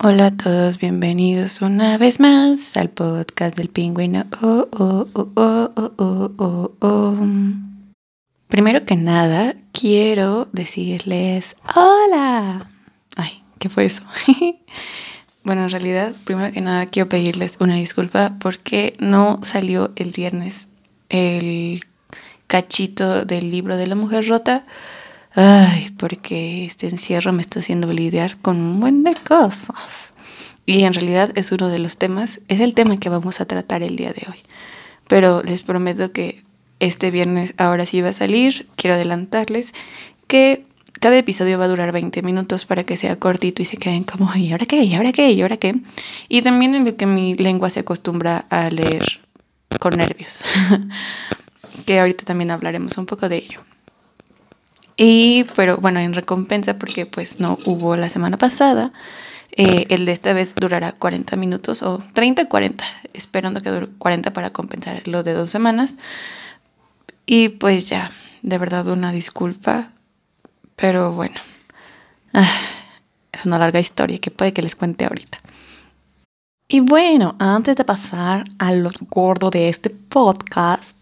Hola a todos, bienvenidos una vez más al podcast del pingüino. Oh, oh, oh. Primero que nada, quiero decirles hola. Ay, ¿qué fue eso? bueno, en realidad, primero que nada, quiero pedirles una disculpa porque no salió el viernes el cachito del libro de la mujer rota Ay, porque este encierro me está haciendo lidiar con un buen de cosas. Y en realidad es uno de los temas, es el tema que vamos a tratar el día de hoy. Pero les prometo que este viernes ahora sí va a salir. Quiero adelantarles que cada episodio va a durar 20 minutos para que sea cortito y se queden como, ¿y ahora qué? ¿Y ahora qué? ¿Y ahora qué? Y también en lo que mi lengua se acostumbra a leer con nervios. que ahorita también hablaremos un poco de ello. Y, pero bueno, en recompensa, porque pues no hubo la semana pasada, eh, el de esta vez durará 40 minutos o 30-40, esperando que dure 40 para compensar lo de dos semanas. Y pues ya, de verdad una disculpa, pero bueno, ah, es una larga historia que puede que les cuente ahorita. Y bueno, antes de pasar a lo gordo de este podcast,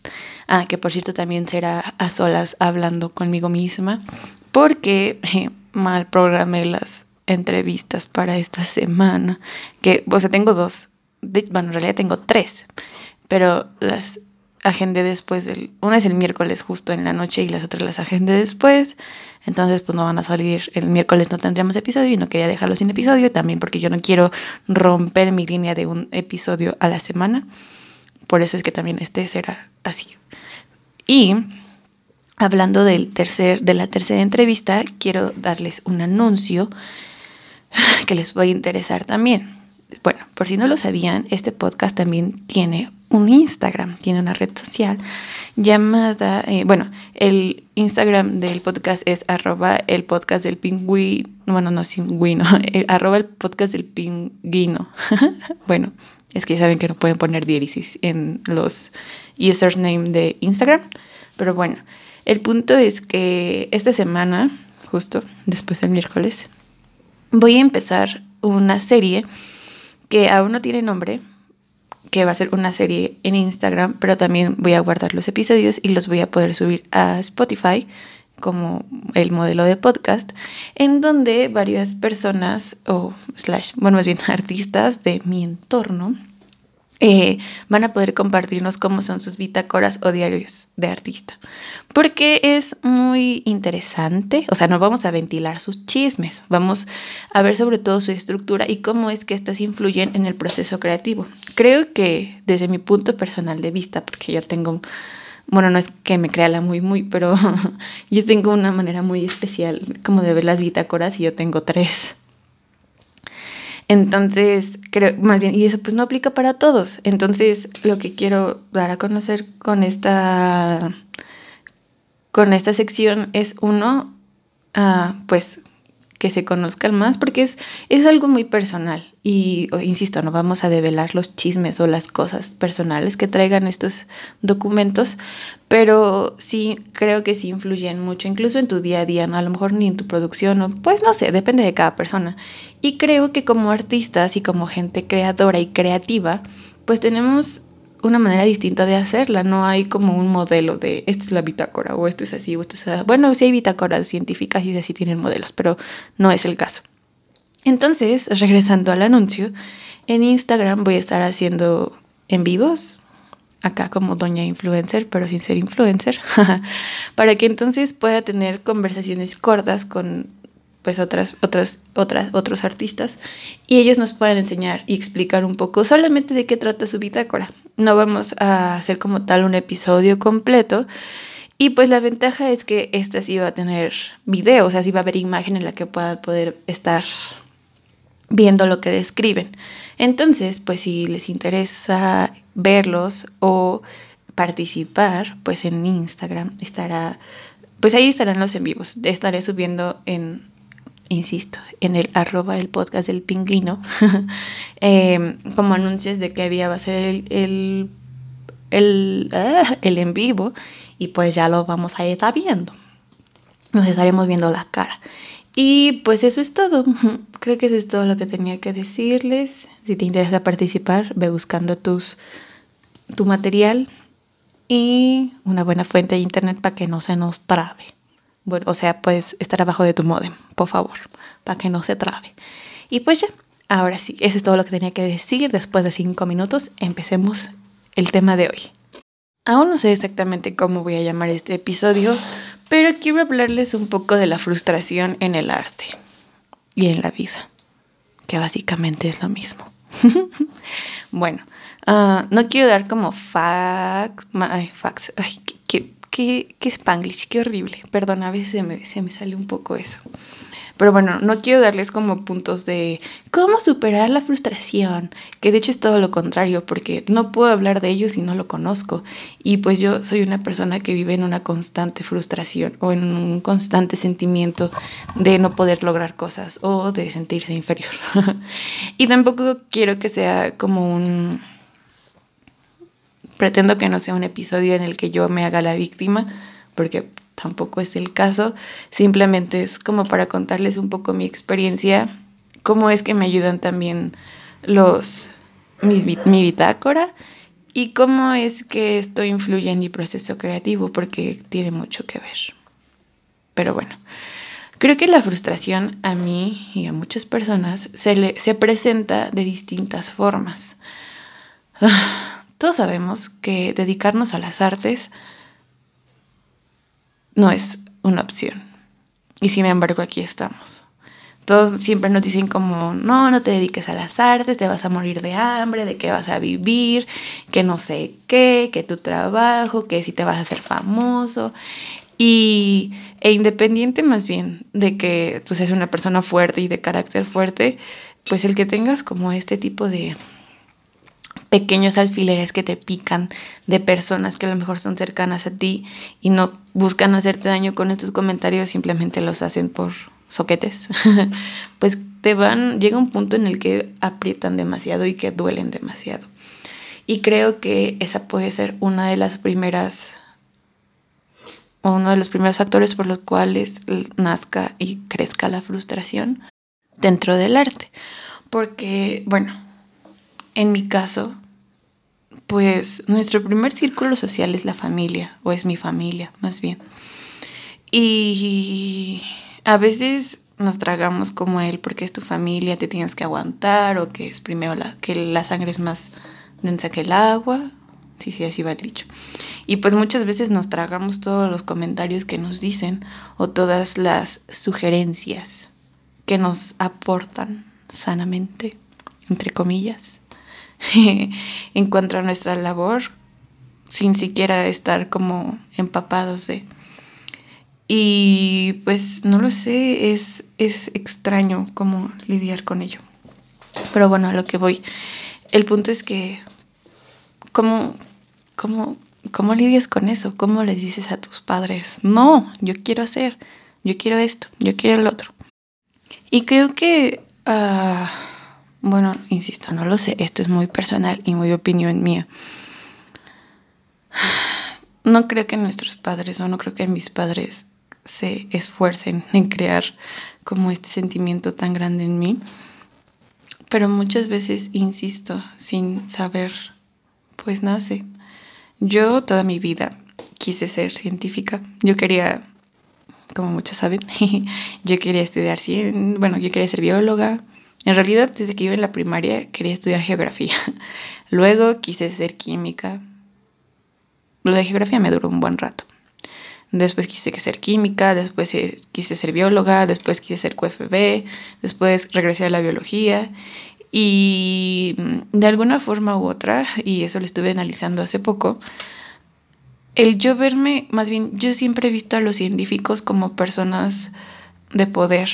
ah, que por cierto también será a solas hablando conmigo misma, porque mal programé las entrevistas para esta semana, que, o sea, tengo dos, bueno, en realidad tengo tres, pero las agendé después del, una es el miércoles justo en la noche y las otras las agendé después, entonces pues no van a salir, el miércoles no tendríamos episodio y no quería dejarlo sin episodio, también porque yo no quiero romper mi línea de un episodio a la semana, por eso es que también este será así. Y hablando del tercer, de la tercera entrevista, quiero darles un anuncio que les va a interesar también. Bueno, por si no lo sabían, este podcast también tiene un Instagram, tiene una red social llamada, eh, bueno, el Instagram del podcast es arroba el podcast del pingüino, bueno, no pingüino, arroba el podcast del pingüino. bueno, es que saben que no pueden poner diéresis en los username de Instagram, pero bueno, el punto es que esta semana, justo después del miércoles, voy a empezar una serie que aún no tiene nombre, que va a ser una serie en Instagram, pero también voy a guardar los episodios y los voy a poder subir a Spotify como el modelo de podcast, en donde varias personas o slash, bueno, más bien artistas de mi entorno eh, van a poder compartirnos cómo son sus bitácoras o diarios de artista. Porque es muy interesante, o sea, no vamos a ventilar sus chismes, vamos a ver sobre todo su estructura y cómo es que estas influyen en el proceso creativo. Creo que desde mi punto personal de vista, porque yo tengo, bueno, no es que me crea la muy, muy, pero yo tengo una manera muy especial como de ver las bitácoras y yo tengo tres. Entonces, creo, más bien, y eso pues no aplica para todos. Entonces, lo que quiero dar a conocer con esta, con esta sección es uno, uh, pues que se conozcan más porque es, es algo muy personal y insisto, no vamos a develar los chismes o las cosas personales que traigan estos documentos, pero sí creo que sí influyen mucho, incluso en tu día a día, a lo mejor ni en tu producción, o pues no sé, depende de cada persona. Y creo que como artistas y como gente creadora y creativa, pues tenemos una manera distinta de hacerla, no hay como un modelo de esto es la bitácora o esto es así o esto es así. Bueno, sí hay bitácoras científicas y así tienen modelos, pero no es el caso. Entonces, regresando al anuncio, en Instagram voy a estar haciendo en vivos, acá como doña influencer, pero sin ser influencer, para que entonces pueda tener conversaciones cortas con pues otras, otras, otras, otros artistas y ellos nos pueden enseñar y explicar un poco solamente de qué trata su bitácora. No vamos a hacer como tal un episodio completo y pues la ventaja es que esta sí va a tener video, o sea, sí va a haber imagen en la que puedan poder estar viendo lo que describen. Entonces, pues si les interesa verlos o participar, pues en Instagram estará, pues ahí estarán los en vivos. Estaré subiendo en insisto, en el arroba el podcast del pingüino, em, como anuncios de qué día va a ser el, el, ah, el, en vivo y pues ya lo vamos a estar viendo. Nos estaremos viendo la cara. Y pues eso es todo. Creo que eso es todo lo que tenía que decirles. Si te interesa participar, ve buscando tus, tu material y una buena fuente de internet para que no se nos trabe. O sea, puedes estar abajo de tu modem, por favor, para que no se trabe. Y pues ya, ahora sí, eso es todo lo que tenía que decir. Después de cinco minutos, empecemos el tema de hoy. Aún no sé exactamente cómo voy a llamar este episodio, pero quiero hablarles un poco de la frustración en el arte y en la vida, que básicamente es lo mismo. bueno, ah, no quiero dar como fax, ay, fax, ay, qué, qué, spanglish, qué horrible, perdón, a veces me, se me sale un poco eso. Pero bueno, no quiero darles como puntos de cómo superar la frustración, que de hecho es todo lo contrario, porque no puedo hablar de ello si no lo conozco. Y pues yo soy una persona que vive en una constante frustración o en un constante sentimiento de no poder lograr cosas o de sentirse inferior. y tampoco quiero que sea como un... Pretendo que no sea un episodio en el que yo me haga la víctima, porque tampoco es el caso, simplemente es como para contarles un poco mi experiencia, cómo es que me ayudan también los mis, mi bitácora y cómo es que esto influye en mi proceso creativo, porque tiene mucho que ver. Pero bueno, creo que la frustración a mí y a muchas personas se, le, se presenta de distintas formas. Todos sabemos que dedicarnos a las artes no es una opción. Y sin embargo aquí estamos. Todos siempre nos dicen como, no, no te dediques a las artes, te vas a morir de hambre, de qué vas a vivir, que no sé qué, que tu trabajo, que si te vas a hacer famoso. Y, e independiente más bien de que tú seas una persona fuerte y de carácter fuerte, pues el que tengas como este tipo de, pequeños alfileres que te pican de personas que a lo mejor son cercanas a ti y no buscan hacerte daño con estos comentarios, simplemente los hacen por soquetes, pues te van, llega un punto en el que aprietan demasiado y que duelen demasiado. Y creo que esa puede ser una de las primeras, uno de los primeros factores por los cuales nazca y crezca la frustración dentro del arte. Porque, bueno, en mi caso, pues nuestro primer círculo social es la familia, o es mi familia, más bien. Y a veces nos tragamos como él porque es tu familia, te tienes que aguantar, o que es primero la, que la sangre es más densa que el agua. Sí, sí, así va el dicho. Y pues muchas veces nos tragamos todos los comentarios que nos dicen o todas las sugerencias que nos aportan sanamente, entre comillas. en cuanto a nuestra labor, sin siquiera estar como empapados de... Y pues no lo sé, es, es extraño cómo lidiar con ello. Pero bueno, a lo que voy. El punto es que, ¿cómo, cómo, cómo lidias con eso? ¿Cómo le dices a tus padres? No, yo quiero hacer, yo quiero esto, yo quiero el otro. Y creo que... Uh, bueno, insisto, no lo sé, esto es muy personal y muy opinión mía. No creo que nuestros padres o no creo que mis padres se esfuercen en crear como este sentimiento tan grande en mí. Pero muchas veces, insisto, sin saber, pues nace. Yo toda mi vida quise ser científica. Yo quería, como muchos saben, yo quería estudiar, bueno, yo quería ser bióloga, en realidad, desde que iba en la primaria quería estudiar geografía. Luego quise ser química. Lo de geografía me duró un buen rato. Después quise ser química, después eh, quise ser bióloga, después quise ser QFB, después regresé a la biología y mm, de alguna forma u otra, y eso lo estuve analizando hace poco, el yo verme, más bien, yo siempre he visto a los científicos como personas de poder,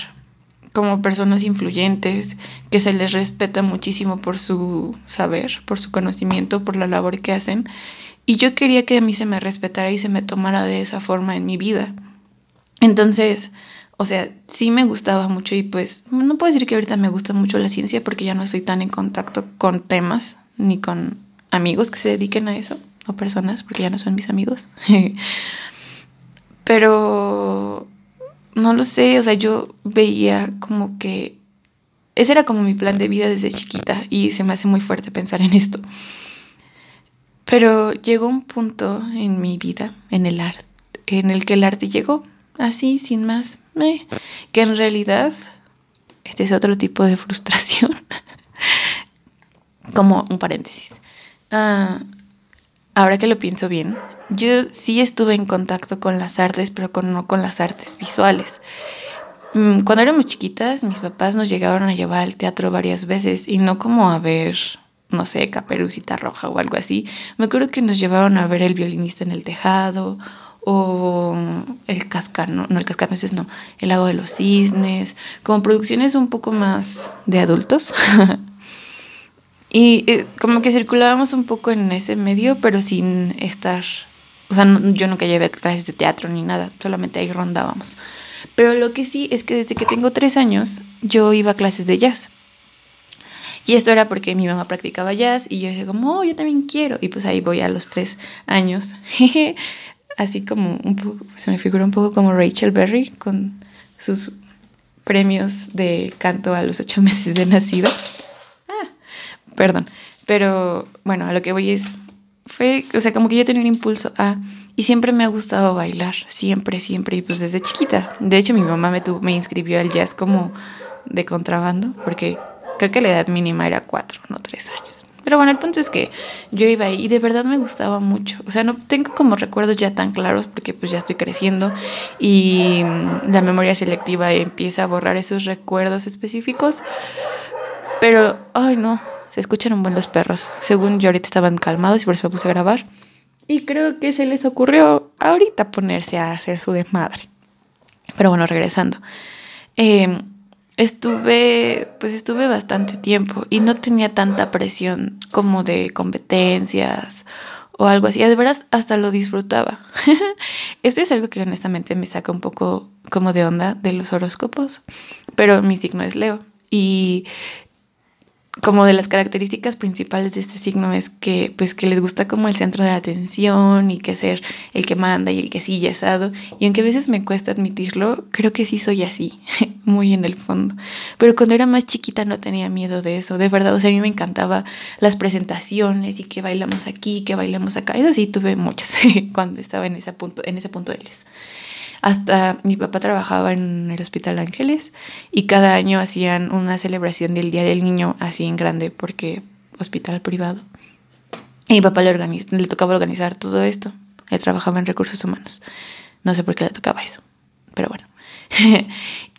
como personas influyentes, que se les respeta muchísimo por su saber, por su conocimiento, por la labor que hacen. Y yo quería que a mí se me respetara y se me tomara de esa forma en mi vida. Entonces, o sea, sí me gustaba mucho y pues no puedo decir que ahorita me gusta mucho la ciencia porque ya no estoy tan en contacto con temas ni con amigos que se dediquen a eso o personas porque ya no son mis amigos. Pero no lo sé, o sea, yo veía como que ese era como mi plan de vida desde chiquita y se me hace muy fuerte pensar en esto. Pero llegó un punto en mi vida, en el arte, en el que el arte llegó, así, sin más, que en realidad este es otro tipo de frustración, como un paréntesis. Ah, ahora que lo pienso bien, yo sí estuve en contacto con las artes, pero no con las artes visuales. Mm, cuando éramos chiquitas, mis papás nos llegaron a llevar al teatro varias veces y no como a ver, no sé, Caperucita Roja o algo así. Me acuerdo que nos llevaron a ver El violinista en el tejado o El cascano, no, El cascano ese no, El lago de los cisnes, como producciones un poco más de adultos. y eh, como que circulábamos un poco en ese medio, pero sin estar o sea, yo nunca llevé clases de teatro ni nada, solamente ahí rondábamos. Pero lo que sí es que desde que tengo tres años yo iba a clases de jazz. Y esto era porque mi mamá practicaba jazz y yo decía como, oh, yo también quiero. Y pues ahí voy a los tres años. Así como un poco, se me figura un poco como Rachel Berry con sus premios de canto a los ocho meses de nacido. Ah, perdón. Pero bueno, a lo que voy es, fue, o sea, como que yo tenía un impulso a... Y siempre me ha gustado bailar, siempre, siempre, y pues desde chiquita. De hecho, mi mamá me, me inscribió al jazz como de contrabando, porque creo que la edad mínima era cuatro, no tres años. Pero bueno, el punto es que yo iba ahí y de verdad me gustaba mucho. O sea, no tengo como recuerdos ya tan claros porque pues ya estoy creciendo y la memoria selectiva empieza a borrar esos recuerdos específicos. Pero, ay no, se escuchan un buen los perros. Según yo ahorita estaban calmados y por eso me puse a grabar. Y creo que se les ocurrió ahorita ponerse a hacer su desmadre. Pero bueno, regresando. Em, estuve, pues estuve bastante tiempo y no tenía tanta presión como de competencias o algo así. De veras, hasta lo disfrutaba. Esto es algo que honestamente me saca un poco como de onda de los horóscopos, pero mi signo es Leo. Y como de las características principales de este signo es que pues que les gusta como el centro de atención y que ser el que manda y el que sigue asado. Y aunque a veces me cuesta admitirlo creo que sí soy así muy en el fondo. Pero cuando era más chiquita no tenía miedo de eso de verdad. O sea a mí me encantaba las presentaciones y que bailamos aquí que bailamos acá. Eso sí tuve muchas cuando estaba en ese punto en ese punto de ellos hasta mi papá trabajaba en el Hospital Ángeles y cada año hacían una celebración del Día del Niño así en grande porque hospital privado. Y mi papá le, tocaba organizar todo esto. Él trabajaba en recursos humanos. No sé por qué le tocaba eso, pero bueno.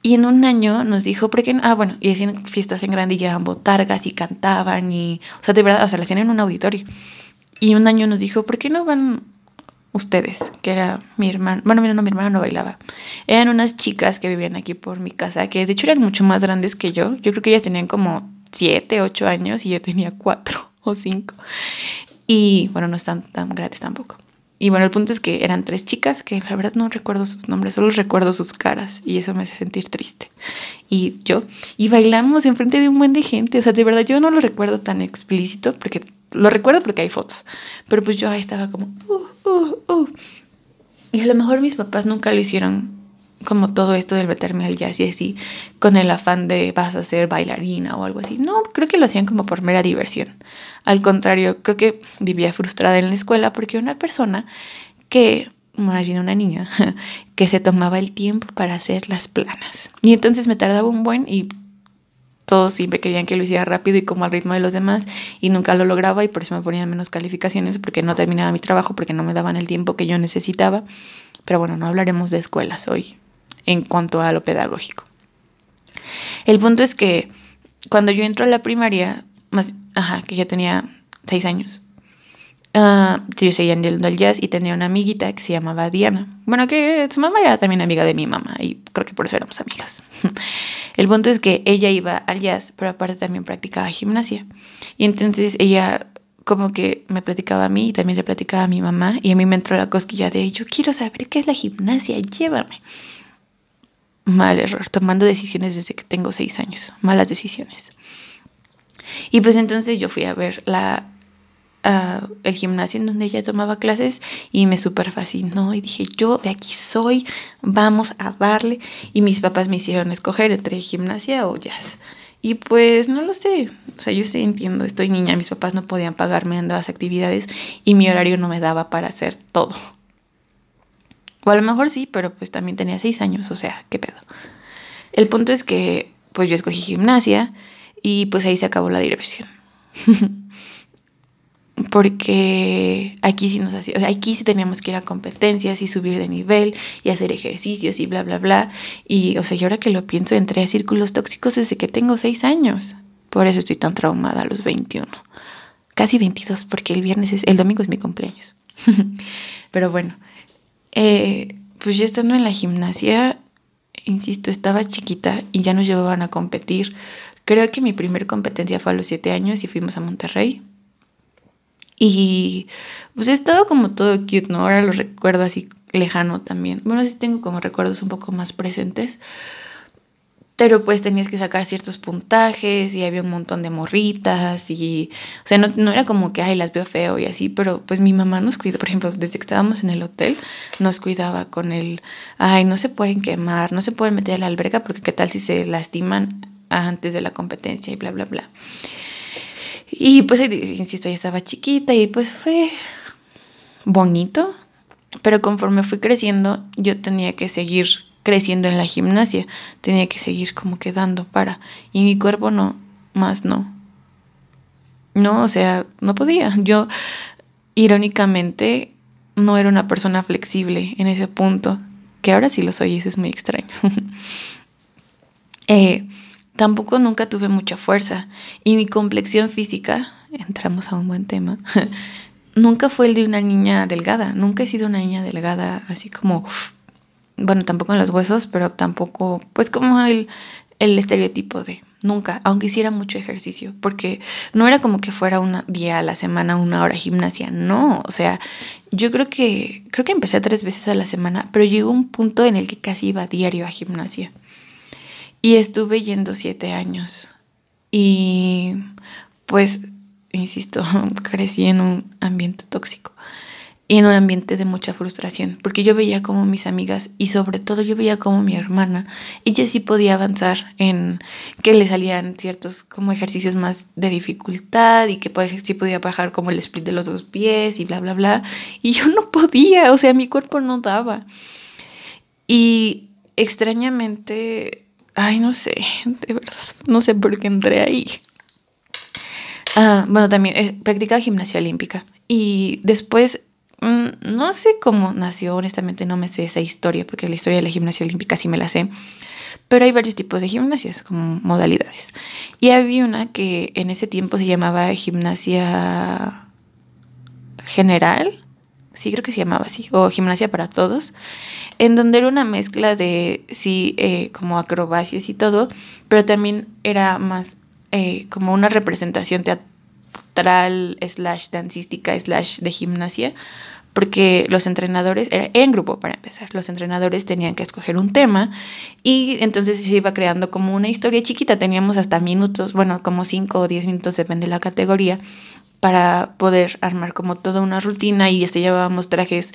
y en un año nos dijo, ¿por qué Ah, bueno, y hacían fiestas en grande y llevaban botargas y cantaban y... O sea, de verdad, o sea, lo hacían en un auditorio. Y un año nos dijo, ¿por qué no van ustedes, que era mi hermano, bueno, no, mi hermano no bailaba. Eran unas chicas que vivían aquí por mi casa, que de hecho eran mucho más grandes que yo. Yo creo que ellas tenían como siete, ocho años y yo tenía cuatro o cinco. Y bueno, no están tan grandes tampoco. Y bueno, el punto es que eran tres chicas que la verdad no recuerdo sus nombres, solo recuerdo sus caras y eso me hace sentir triste. Y yo, y bailamos enfrente de un buen de gente, o sea, de verdad yo no lo recuerdo tan explícito porque lo recuerdo porque hay fotos, pero pues yo ahí estaba como, uh, uh, uh. Y a lo mejor mis papás nunca lo hicieron como todo esto del meterme al jazz y así, con el afán de vas a ser bailarina o algo así. No, creo que lo hacían como por mera diversión. Al contrario, creo que vivía frustrada en la escuela porque una persona que, más una niña, que se tomaba el tiempo para hacer las planas. Y entonces me tardaba un buen y todos siempre querían que lo hiciera rápido y como al ritmo de los demás y nunca lo lograba y por eso me ponían menos calificaciones porque no terminaba mi trabajo, porque no me daban el tiempo que yo necesitaba. Pero bueno, no hablaremos de escuelas hoy en cuanto a lo pedagógico. El punto es que cuando yo entro a la primaria, ajá, que ya tenía seis años, uh, yo seguía yendo al jazz y tenía una amiguita que se llamaba Diana. Bueno, que su mamá era también amiga de mi mamá y creo que por eso éramos amigas. El punto es que ella iba al jazz, pero aparte también practicaba gimnasia. Y entonces ella como que me platicaba a mí y también le platicaba a mi mamá y a mí me entró la cosquilla de yo quiero saber qué es la gimnasia, llévame mal error, tomando decisiones desde que tengo seis años, malas decisiones. Y pues entonces yo fui a ver la, el gimnasio en donde ella tomaba clases y me súper fascinó y dije, yo de aquí soy, vamos a darle. Y mis papás me hicieron escoger entre gimnasia o jazz. Y pues no lo sé, o sea, yo sí entiendo, estoy niña, mis papás no podían pagarme en las actividades y mi horario no me daba para hacer todo. O a lo mejor sí, pero pues también tenía seis años, o sea, qué pedo. El punto es que pues yo escogí gimnasia y pues ahí se acabó la diversión. porque aquí sí nos hacía, o sea, aquí sí teníamos que ir a competencias y subir de nivel y hacer ejercicios y bla, bla, bla. Y, o sea, yo ahora que lo pienso, entré a círculos tóxicos desde que tengo seis años. Por eso estoy tan traumada a los 21. Casi 22, porque el viernes es, el domingo es mi cumpleaños. Pero bueno, eh, pues ya estando en la gimnasia, insisto, estaba chiquita y ya nos llevaban a competir. Creo que mi primer competencia fue a los siete años y fuimos a Monterrey y pues estaba como todo cute, ¿no? Ahora lo recuerdo así lejano también. Bueno, sí tengo como recuerdos un poco más presentes. Pero pues tenías que sacar ciertos puntajes y había un montón de morritas y, o sea, no, no, era como que, ay, las veo feo y así, pero pues mi mamá nos cuidó, por ejemplo, desde que estábamos en el hotel, nos cuidaba con el, ay, no se pueden quemar, no se pueden meter a la alberga porque qué tal si se lastiman antes de la competencia y bla, bla, bla. Y pues, insisto, ya estaba chiquita y pues fue bonito, pero conforme fui creciendo, yo tenía que seguir creciendo en la gimnasia, tenía que seguir como quedando para, y mi cuerpo no, más no. No, o sea, no podía. Yo, irónicamente, no era una persona flexible en ese punto, que ahora sí lo soy eso es muy extraño. eh, Tampoco nunca tuve mucha fuerza y mi complexión física, entramos a un buen tema, nunca fue el de una niña delgada, nunca he sido una niña delgada así como, bueno, tampoco en los huesos, pero tampoco, pues como el, el estereotipo de nunca, aunque hiciera mucho ejercicio, porque no era como que fuera un día a la semana, una hora gimnasia, no, o sea, yo creo que, creo que empecé tres veces a la semana, pero llegó un punto en el que casi iba diario a gimnasia. Y estuve yendo siete años. Y pues, insisto, crecí en un ambiente tóxico y en un ambiente de mucha frustración, porque yo veía como mis amigas y sobre todo yo veía como mi hermana, ella sí podía avanzar en que le salían ciertos como ejercicios más de dificultad y que sí podía bajar como el split de los dos pies y bla, bla, bla, y yo no podía, o sea, mi cuerpo no daba. Y extrañamente Ay, no sé, de verdad, no sé por qué entré ahí. Ah, bueno, también eh, practicaba gimnasia olímpica y después no sé cómo nació, honestamente no me sé esa historia porque la historia de la gimnasia olímpica sí me la sé, pero hay varios tipos de gimnasias como modalidades. Y había una que en ese tiempo se llamaba gimnasia general sí creo que se llamaba así, o Gimnasia para Todos, en donde era una mezcla de, sí, eh, como acrobacias y todo, pero también era más eh, como una representación teatral, slash dancística, slash de gimnasia, porque los entrenadores, era en grupo para empezar, los entrenadores tenían que escoger un tema y entonces se iba creando como una historia chiquita, teníamos hasta minutos, bueno, como 5 o 10 minutos, depende de la categoría, para poder armar como toda una rutina y este llevábamos trajes,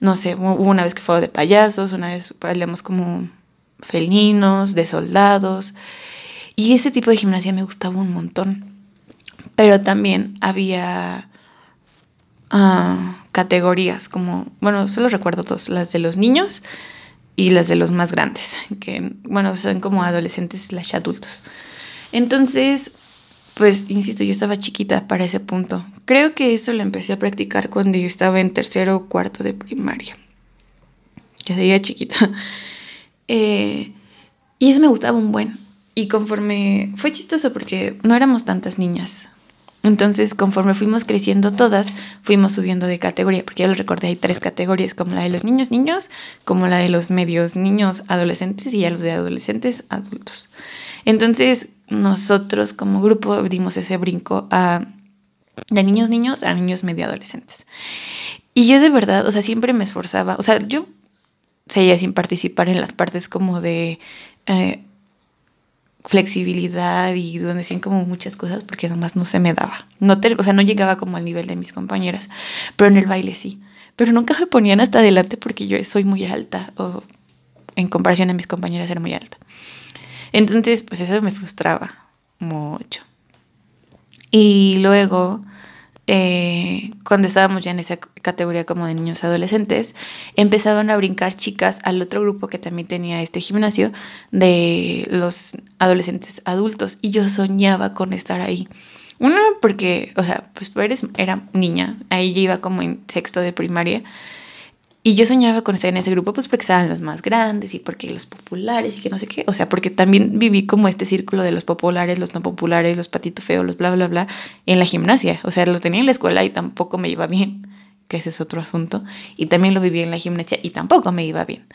no sé, hubo una vez que fue de payasos, una vez bailamos como felinos, de soldados y ese tipo de gimnasia me gustaba un montón. Pero también había ah, categorías como, bueno, solo recuerdo dos, las de los niños y las de los más grandes, que bueno, son como adolescentes slash adultos. Entonces, pues, insisto, yo estaba chiquita para ese punto. Creo que eso lo empecé a practicar cuando yo estaba en tercero o cuarto de primaria. Ya seguía chiquita. Eh, y eso me gustaba un buen. Y conforme fue chistoso porque no éramos tantas niñas. Entonces, conforme fuimos creciendo todas, fuimos subiendo de categoría, porque ya lo recordé, hay tres categorías, como la de los niños niños, como la de los medios niños adolescentes y ya los de adolescentes adultos. Entonces, nosotros como grupo dimos ese brinco a de niños niños a niños medio adolescentes. Y yo de verdad, o sea, siempre me esforzaba, o sea, yo seguía sin participar en las partes como de... Eh, flexibilidad y donde hacían como muchas cosas porque nomás no se me daba. No o sea, no llegaba como al nivel de mis compañeras, pero en el baile sí. Pero nunca me ponían hasta adelante porque yo soy muy alta o en comparación a mis compañeras era muy alta. Entonces, pues eso me frustraba mucho. Y luego eh, cuando estábamos ya en esa categoría como de niños adolescentes, empezaban a brincar chicas al otro grupo que también tenía este gimnasio de los adolescentes adultos y yo soñaba con estar ahí. Una porque, o sea, pues eres, era niña, ahí ya iba como en sexto de primaria y yo soñaba con estar en ese grupo, pues porque estaban los más grandes y porque los populares y que no sé qué. O sea, porque también viví como este círculo de los populares, los no populares, los patitos feos, los bla, bla, bla, en la gimnasia. O sea, lo tenía en la escuela y tampoco me iba bien, que ese es otro asunto. Y también lo viví en la gimnasia y tampoco me iba bien.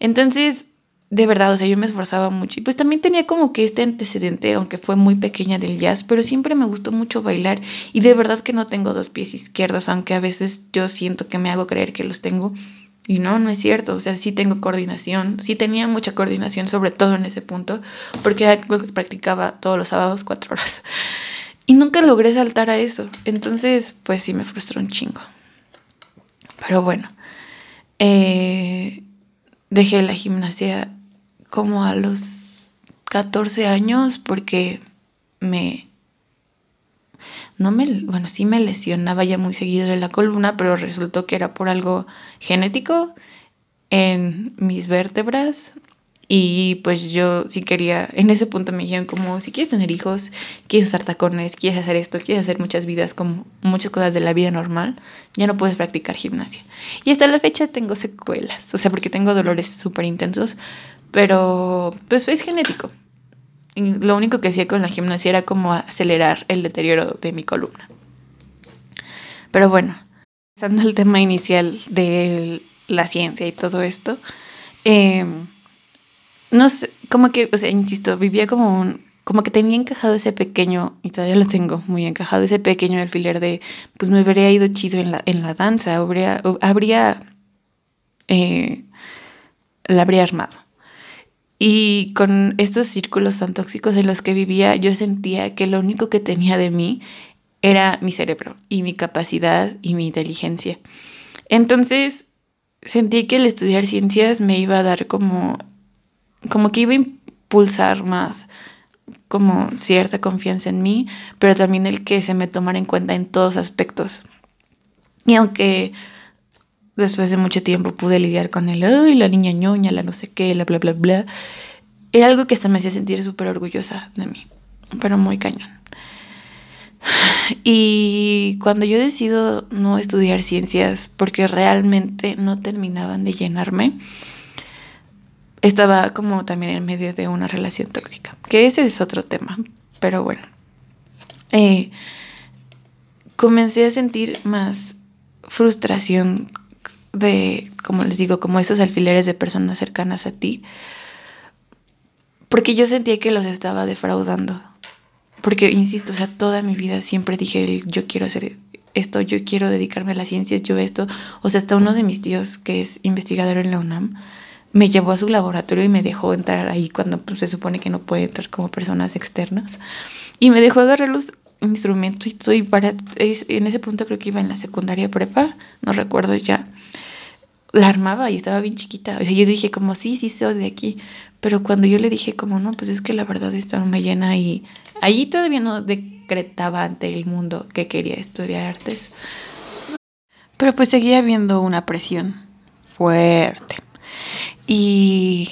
Entonces, de verdad, o sea, yo me esforzaba mucho. Y pues también tenía como que este antecedente, aunque fue muy pequeña del jazz, pero siempre me gustó mucho bailar. Y de verdad que no tengo dos pies izquierdos, aunque a veces yo siento que me hago creer que los tengo. Y no, no es cierto. O sea, sí tengo coordinación. Sí tenía mucha coordinación, sobre todo en ese punto, porque practicaba todos los sábados cuatro horas. Y nunca logré saltar a eso. Entonces, pues sí me frustró un chingo. Pero bueno, eh, dejé la gimnasia como a los 14 años porque me... No me, bueno, sí me lesionaba ya muy seguido de la columna, pero resultó que era por algo genético en mis vértebras y pues yo sí quería, en ese punto me dijeron como, si quieres tener hijos, quieres usar tacones, quieres hacer esto, quieres hacer muchas vidas, como muchas cosas de la vida normal, ya no puedes practicar gimnasia. Y hasta la fecha tengo secuelas, o sea, porque tengo dolores súper intensos, pero pues es genético. Lo único que hacía con la gimnasia era como acelerar el deterioro de mi columna. Pero bueno, pasando al tema inicial de la ciencia y todo esto, em, no sé, como que, o sea, insisto, vivía como un, como que tenía encajado ese pequeño, y todavía lo tengo muy encajado, ese pequeño alfiler de, pues me habría ido chido en la, en la danza, habría, habría, eh, la habría armado. Y con estos círculos tan tóxicos en los que vivía, yo sentía que lo único que tenía de mí era mi cerebro y mi capacidad y mi inteligencia. Entonces sentí que el estudiar ciencias me iba a dar como, como que iba a impulsar más como cierta confianza en mí, pero también el que se me tomara en cuenta en todos aspectos. Y aunque después de mucho tiempo pude lidiar con el, ay, la niña ñoña, la no sé qué, la bla, bla, bla. Era algo que hasta me hacía sentir súper orgullosa de mí, pero muy cañón. Y cuando yo decido no estudiar ciencias porque realmente no terminaban de llenarme, estaba como también en medio de una relación tóxica, que ese es otro tema, pero bueno. Eh, comencé a sentir más frustración de, como les digo, como esos alfileres de personas cercanas a ti, porque yo sentía que los estaba defraudando. Porque, insisto, o sea, toda mi vida siempre dije, yo quiero hacer esto, yo quiero dedicarme a las ciencias, yo esto. O sea, hasta uno de mis tíos, que es investigador en la UNAM, me llevó a su laboratorio y me dejó entrar ahí cuando pues, se supone que no puede entrar como personas externas. Y me dejó agarrar los instrumentos y estoy para... en ese punto creo que iba en la secundaria prepa, no recuerdo ya la armaba y estaba bien chiquita. O sea, yo dije como, sí, sí soy de aquí. Pero cuando yo le dije como, no, pues es que la verdad esto no me llena y allí todavía no decretaba ante el mundo que quería estudiar artes. Pero pues seguía habiendo una presión fuerte. Y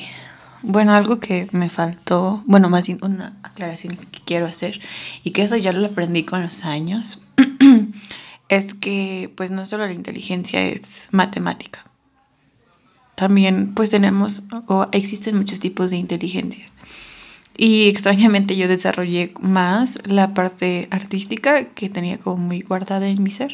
bueno, algo que me faltó, bueno, más bien una aclaración que quiero hacer y que eso ya lo aprendí con los años, es que pues no solo la inteligencia es matemática también pues tenemos o existen muchos tipos de inteligencias. Y extrañamente yo desarrollé más la parte artística que tenía como muy guardada en mi ser.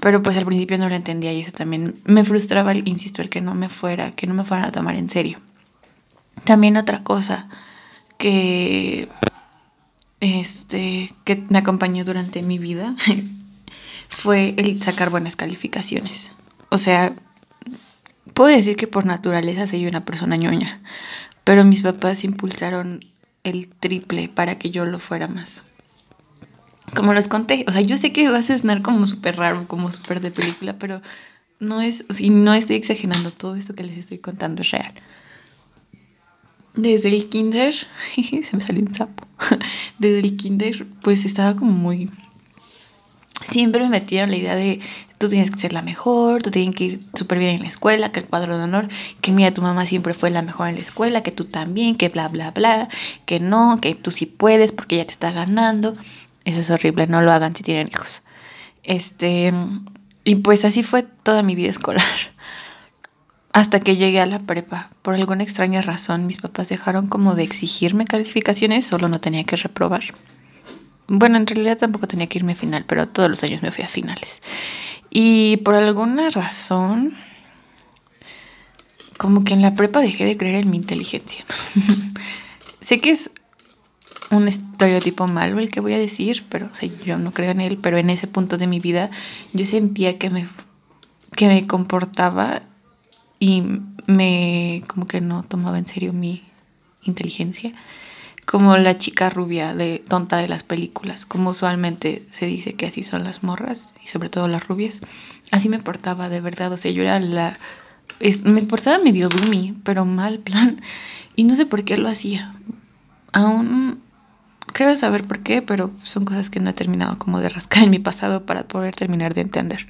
Pero pues al principio no lo entendía y eso también me frustraba, insisto, el que no me fuera, que no me fueran a tomar en serio. También otra cosa que este que me acompañó durante mi vida fue el sacar buenas calificaciones. O sea, puedo decir que por naturaleza soy una persona ñoña, pero mis papás impulsaron el triple para que yo lo fuera más. Como les conté, o sea, yo sé que va a sonar como súper raro, como súper de película, pero no es, y no estoy exagerando, todo esto que les estoy contando es real. Desde el kinder, se me salió un sapo, desde el kinder pues estaba como muy... Siempre me metieron la idea de tú tienes que ser la mejor, tú tienes que ir súper bien en la escuela, que el cuadro de honor, que mira, tu mamá siempre fue la mejor en la escuela, que tú también, que bla, bla, bla, que no, que tú sí puedes porque ya te está ganando. Eso es horrible, no lo hagan si tienen hijos. Este, y pues así fue toda mi vida escolar. Hasta que llegué a la prepa. Por alguna extraña razón, mis papás dejaron como de exigirme calificaciones, solo no tenía que reprobar. Bueno, en realidad tampoco tenía que irme a final, pero todos los años me fui a finales. Y por alguna razón, como que en la prepa dejé de creer en mi inteligencia. sé que es un estereotipo malo el que voy a decir, pero yo no creo en él, pero en ese punto de mi vida yo sentía que me, que me comportaba y me como que no tomaba en serio mi inteligencia como la chica rubia de tonta de las películas, como usualmente se dice que así son las morras y sobre todo las rubias. Así me portaba de verdad, o sea, yo era la me portaba medio dummy, pero mal plan y no sé por qué lo hacía. Aún creo saber por qué, pero son cosas que no he terminado como de rascar en mi pasado para poder terminar de entender.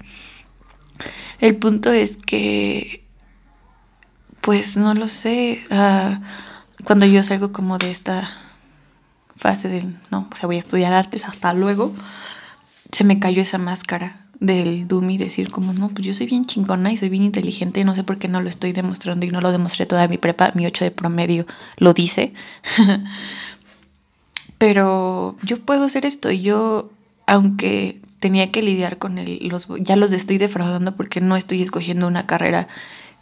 El punto es que pues no lo sé, uh, cuando yo salgo como de esta fase del, no, o sea, voy a estudiar artes, hasta luego, se me cayó esa máscara del Dumi, decir como, no, pues yo soy bien chingona y soy bien inteligente, no sé por qué no lo estoy demostrando y no lo demostré toda mi prepa, mi 8 de promedio lo dice. Pero yo puedo hacer esto y yo, aunque tenía que lidiar con el, los, ya los estoy defraudando porque no estoy escogiendo una carrera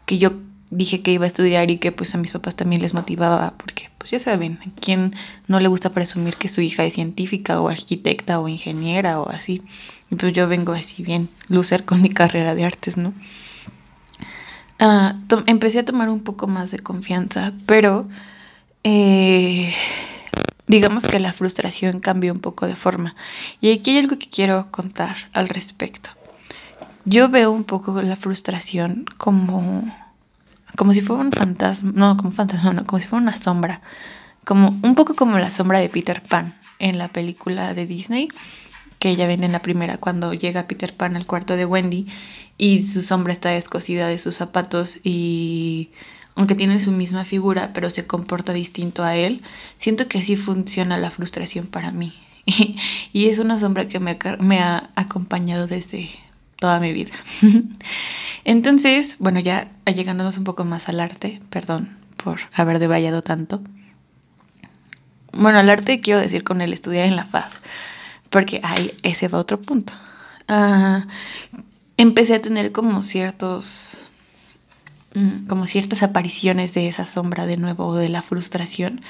que yo dije que iba a estudiar y que pues a mis papás también les motivaba porque pues ya saben, a quién no le gusta presumir que su hija es científica o arquitecta o ingeniera o así. Y pues yo vengo así bien lucer con mi carrera de artes, ¿no? Ah, empecé a tomar un poco más de confianza, pero eh, digamos que la frustración cambió un poco de forma. Y aquí hay algo que quiero contar al respecto. Yo veo un poco la frustración como como si fuera un fantasma, no, como fantasma, no, como si fuera una sombra, como un poco como la sombra de Peter Pan en la película de Disney, que ella vende en la primera cuando llega Peter Pan al cuarto de Wendy y su sombra está descosida de sus zapatos y aunque tiene su misma figura, pero se comporta distinto a él, siento que así funciona la frustración para mí. Y, es una sombra que me, me ha acompañado desde toda mi vida. Entonces, bueno, ya llegándonos un poco más al arte, perdón por haber debrayado tanto. Bueno, al arte quiero decir con el estudiar en la FAD, porque ahí ese va otro punto. Ah, empecé a tener como ciertos mm, como ciertas apariciones de esa sombra de nuevo de la frustración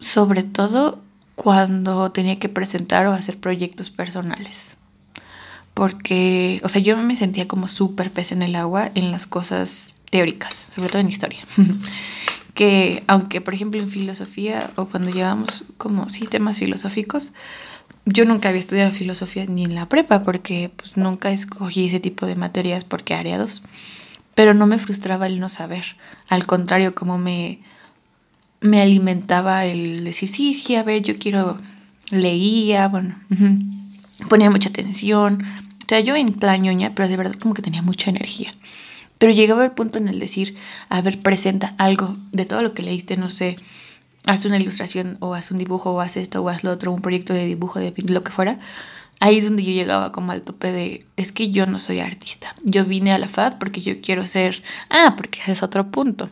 sobre todo cuando tenía que presentar o hacer proyectos personales porque, o sea, yo me sentía como súper pez en el agua en las cosas teóricas, sobre todo en historia. que aunque, por ejemplo, en filosofía o cuando llevamos como sistemas filosóficos, yo nunca había estudiado filosofía ni en la prepa porque pues, nunca escogí ese tipo de materias porque dos. Pero no me frustraba el no saber. Al contrario, como me, me alimentaba el decir, sí, sí, a ver, yo quiero, leía, bueno, ponía mucha atención, o sea, yo en plan ñoña, pero de verdad como que tenía mucha energía. Pero llegaba el punto en el decir, a ver, presenta algo de todo lo que leíste, no sé, haz una ilustración o haz un dibujo o haz esto o haz lo otro, un proyecto de dibujo, de lo que fuera. Ahí es donde yo llegaba como al tope de, es que yo no soy artista. Yo vine a la FAD porque yo quiero ser, ah, porque ese es otro punto.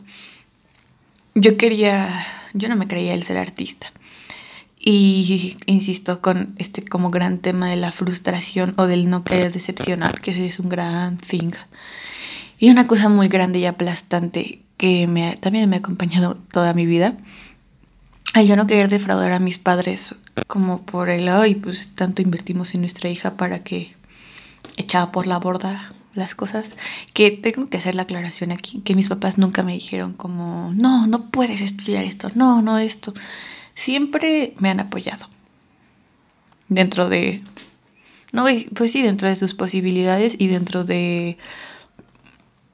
Yo quería, yo no me creía el ser artista. Y insisto con este como gran tema de la frustración o del no querer decepcionar, que ese es un gran thing. Y una cosa muy grande y aplastante que me, también me ha acompañado toda mi vida, al yo no querer defraudar a mis padres como por el, ay, pues tanto invertimos en nuestra hija para que echaba por la borda las cosas, que tengo que hacer la aclaración aquí, que mis papás nunca me dijeron como, no, no puedes estudiar esto, no, no esto. Siempre me han apoyado dentro de, no, pues sí, dentro de sus posibilidades y dentro de,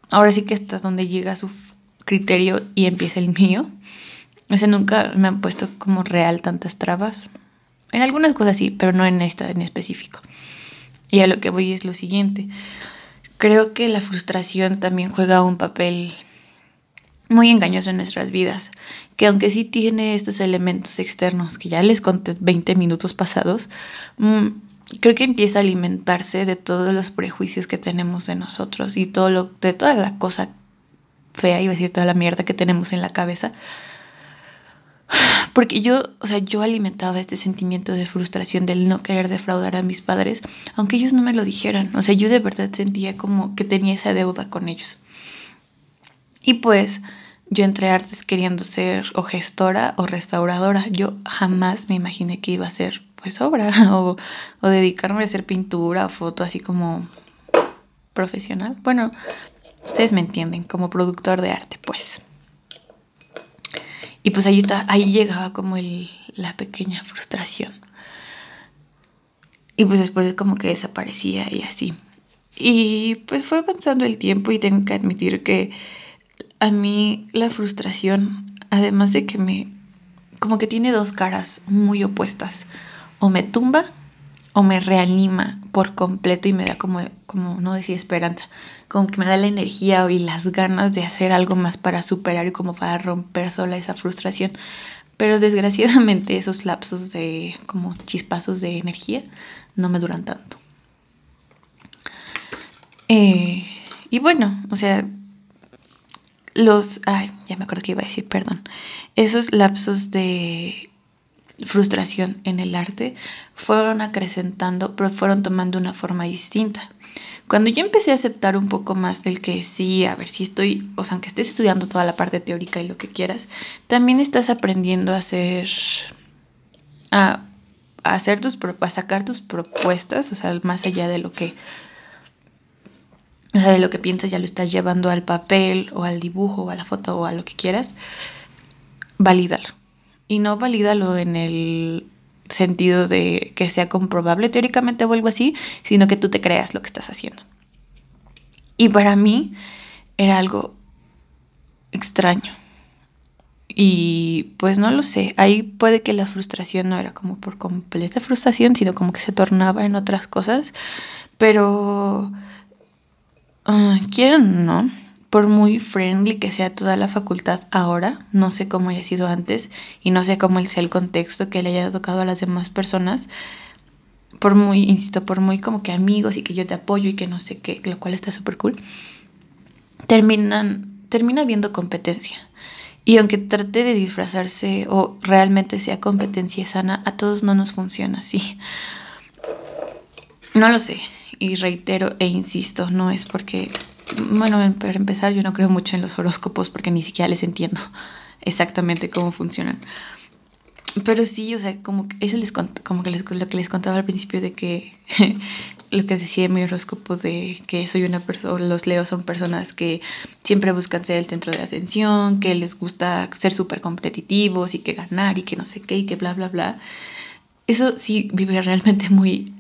ahora sí que hasta donde llega su criterio y empieza el mío. O sea, nunca me han puesto como real tantas trabas. En algunas cosas sí, pero no en esta en específico. Y a lo que voy es lo siguiente. Creo que la frustración también juega un papel muy engañoso en nuestras vidas, que aunque sí tiene estos elementos externos que ya les conté 20 minutos pasados, mm, creo que empieza a alimentarse de todos los prejuicios que tenemos de nosotros y todo lo, de toda la cosa fea, iba a decir toda la mierda que tenemos en la cabeza. Porque yo, o sea, yo alimentaba este sentimiento de frustración del no querer defraudar a mis padres, aunque ellos no me lo dijeran. O sea, yo de verdad sentía como que tenía esa deuda con ellos. Y pues yo entré a artes queriendo ser o gestora o restauradora. Yo jamás me imaginé que iba a ser pues obra o, o dedicarme a hacer pintura o foto así como profesional. Bueno, ustedes me entienden, como productor de arte, pues. Y pues ahí, está, ahí llegaba como el, la pequeña frustración. Y pues después como que desaparecía y así. Y pues fue avanzando el tiempo y tengo que admitir que a mí la frustración, además de que me, como que tiene dos caras muy opuestas, o me tumba o me reanima por completo y me da como, como no decía esperanza, como que me da la energía y las ganas de hacer algo más para superar y como para romper sola esa frustración. Pero desgraciadamente esos lapsos de como chispazos de energía no me duran tanto. Eh, y bueno, o sea, los... Ay, ya me acuerdo que iba a decir, perdón. Esos lapsos de frustración en el arte fueron acrecentando, pero fueron tomando una forma distinta. Cuando yo empecé a aceptar un poco más el que sí, a ver si estoy, o sea, aunque estés estudiando toda la parte teórica y lo que quieras, también estás aprendiendo a hacer, a, hacer tus, a sacar tus propuestas, o sea, más allá de lo que, o sea, de lo que piensas ya lo estás llevando al papel o al dibujo o a la foto o a lo que quieras, valídalo y no valídalo en el sentido de que sea comprobable teóricamente o algo así, sino que tú te creas lo que estás haciendo. Y para mí era algo extraño. Y pues no lo sé, ahí puede que la frustración no era como por completa frustración, sino como que se tornaba en otras cosas, pero uh, quieren no, por muy friendly que sea toda la facultad ahora, no sé cómo haya sido antes y no sé cómo sea el contexto que le haya tocado a las demás personas, por muy, insisto, por muy como que amigos y que yo te apoyo y que no sé qué, lo cual está súper cool, terminan, termina habiendo competencia. Y aunque trate de disfrazarse o realmente sea competencia sana, a todos no nos funciona así. No lo sé. Y reitero e insisto, no es porque bueno, para empezar, yo no creo mucho en los horóscopos porque ni siquiera les entiendo exactamente cómo funcionan. Pero sí, o sea, como que eso les como que les, lo que les contaba al principio de que lo que decía mi horóscopo de que soy una persona, los leos son personas que siempre buscan ser el centro de atención, que les gusta ser súper competitivos y que ganar y que no sé qué y que bla, bla, bla. Eso sí vive realmente muy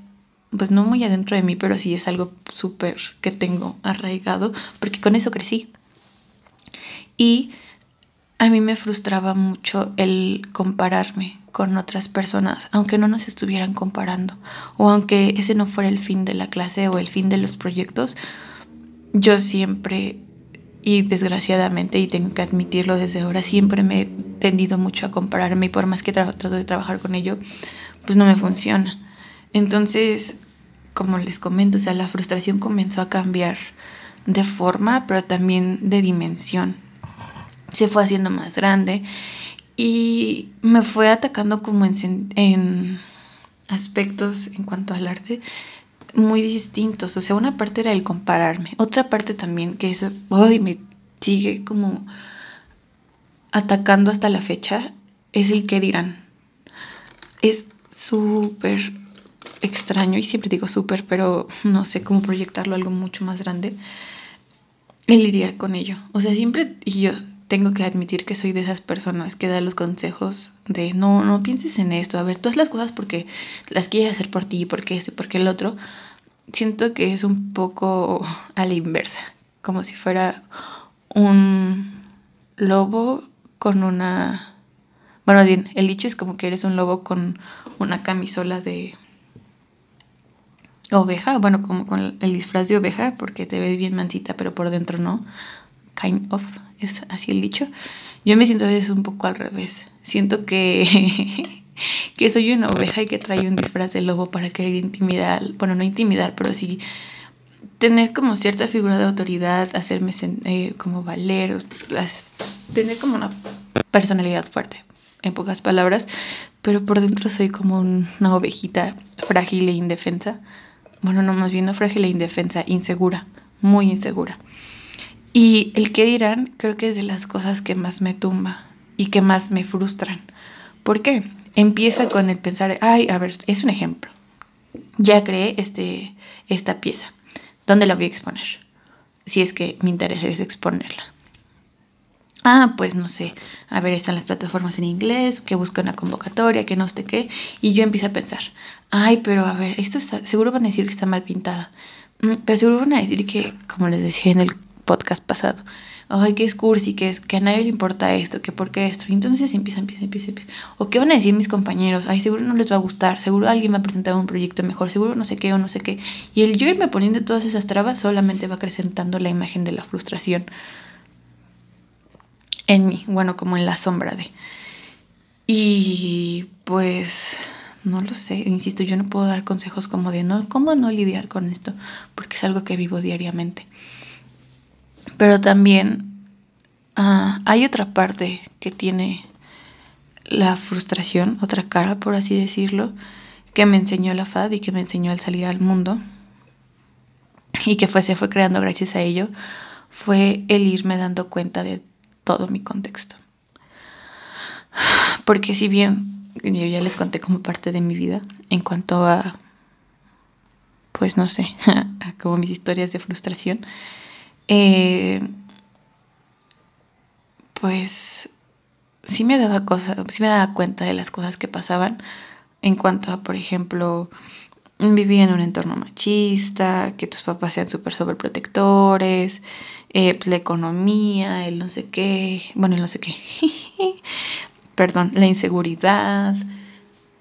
pues no muy adentro de mí, pero sí es algo súper que tengo arraigado, porque con eso crecí. Y a mí me frustraba mucho el compararme con otras personas, aunque no nos estuvieran comparando, o aunque ese no fuera el fin de la clase o el fin de los proyectos, yo siempre, y desgraciadamente, y tengo que admitirlo desde ahora, siempre me he tendido mucho a compararme y por más que trato de trabajar con ello, pues no me funciona. Entonces, como les comento, o sea, la frustración comenzó a cambiar de forma, pero también de dimensión. Se fue haciendo más grande y me fue atacando como en, aspectos en cuanto al arte muy distintos. O sea, una parte era el compararme, otra parte también que eso hoy me sigue como atacando hasta la fecha es el que dirán. Es súper extraño y siempre digo súper, pero no sé cómo proyectarlo a algo mucho más grande, el lidiar con ello. O sea, siempre, y yo tengo que admitir que soy de esas personas que da los consejos de no, no pienses en esto, a ver, tú las cosas porque las quieres hacer por ti, porque esto porque el otro. Siento que es un poco a la inversa, como si fuera un lobo con una... Bueno, bien, el dicho es como que eres un lobo con una camisola de oveja, bueno, como con el disfraz de oveja, porque te ves bien mansita, pero por dentro no. Kind of, es así el dicho. Yo me siento a veces un poco al revés. Siento que, que soy una oveja y que traigo un disfraz de lobo para querer intimidar, bueno, no intimidar, pero sí tener como cierta figura de autoridad, hacerme eh, como valer, tener como una personalidad fuerte, en pocas palabras, pero por dentro soy como una ovejita frágil e indefensa. Bueno, no, más bien no frágil e indefensa, insegura, muy insegura. Y el que dirán creo que es de las cosas que más me tumba y que más me frustran. ¿Por qué? Empieza con el pensar, ay, a ver, es un ejemplo. Ya creé este, esta pieza ¿Dónde la voy a exponer? Si es que mi interés es exponerla. Ah, pues no sé. A ver, están las plataformas en inglés, que busco una convocatoria, que no sé qué. Y yo empiezo a pensar, ay, pero a ver, esto seguro van a decir que está mal pintada. Mm, pero seguro van a decir que, como les decía en el podcast pasado, ay, que es cursi, que a nadie le importa esto, que por qué esto. Y entonces empieza, empieza, empieza, empieza. O qué van a decir mis compañeros, ay, seguro no les va a gustar, seguro alguien va a presentar un proyecto mejor, seguro no sé qué o no sé qué. Y el yo irme poniendo todas esas trabas solamente va acrecentando la imagen de la frustración en mí, bueno, como en la sombra de. Y pues no lo sé, insisto, yo no puedo dar consejos como de no, cómo no lidiar con esto, porque es algo que vivo diariamente. Pero también ah, hay otra parte que tiene la frustración, otra cara, por así decirlo, que me enseñó la FAD y que me enseñó al salir al mundo y que fue, se fue creando gracias a ello, fue el irme dando cuenta de todo mi contexto. Porque si bien yo ya les conté como parte de mi vida en cuanto a, pues no sé, a como mis historias de frustración, eh, pues sí me daba cosas, sí me daba cuenta de las cosas que pasaban en cuanto a, por ejemplo, vivir en un entorno machista, que tus papás sean súper sobreprotectores, eh, pues, la economía, el no sé qué, bueno, el no sé qué, perdón, la inseguridad,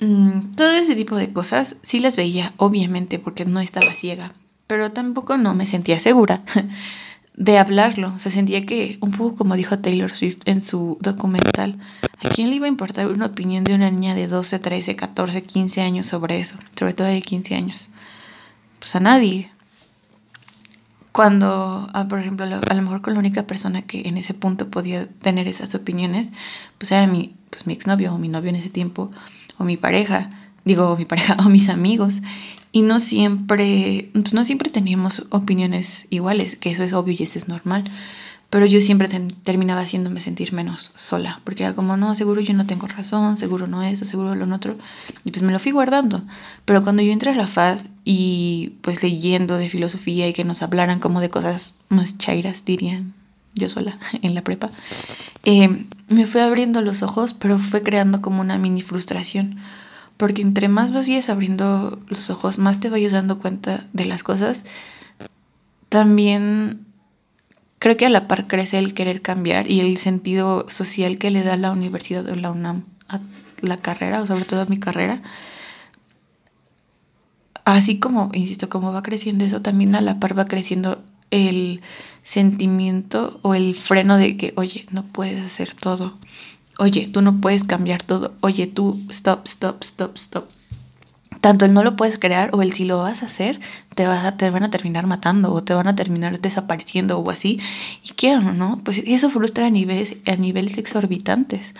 mm, todo ese tipo de cosas sí las veía, obviamente, porque no estaba ciega, pero tampoco no me sentía segura de hablarlo. Se sentía que, un poco como dijo Taylor Swift en su documental, ¿a quién le iba a importar una opinión de una niña de 12, 13, 14, 15 años sobre eso? Sobre todo de 15 años. Pues a nadie. Cuando, ah, por ejemplo, a lo mejor con la única persona que en ese punto podía tener esas opiniones, pues era mi, pues mi exnovio o mi novio en ese tiempo, o mi pareja, digo mi pareja o mis amigos y no siempre, pues no siempre teníamos opiniones iguales, que eso es obvio y eso es normal. Pero yo siempre terminaba haciéndome sentir menos sola, porque era como, no, seguro yo no tengo razón, seguro no eso, seguro lo otro. Y pues me lo fui guardando. Pero cuando yo entré a la FAD y pues leyendo de filosofía y que nos hablaran como de cosas más chairas, dirían yo sola en la prepa, eh, me fue abriendo los ojos, pero fue creando como una mini frustración porque entre más vayas abriendo los ojos, más te vayas dando cuenta de las cosas, también creo que a la par crece el querer cambiar y el sentido social que le da la universidad o la UNAM a la carrera, o sobre todo a mi carrera. Así como, insisto, como va creciendo eso, también a la par va creciendo el sentimiento o el freno de que, oye, no puedes hacer todo oye, tú no puedes cambiar todo, oye, tú, stop, stop, stop, stop. Tanto el no lo puedes crear o el si lo vas a hacer, te, vas a, te van a terminar matando o te van a terminar desapareciendo o así. Y quiero, ¿no? Pues eso frustra a niveles, a niveles exorbitantes.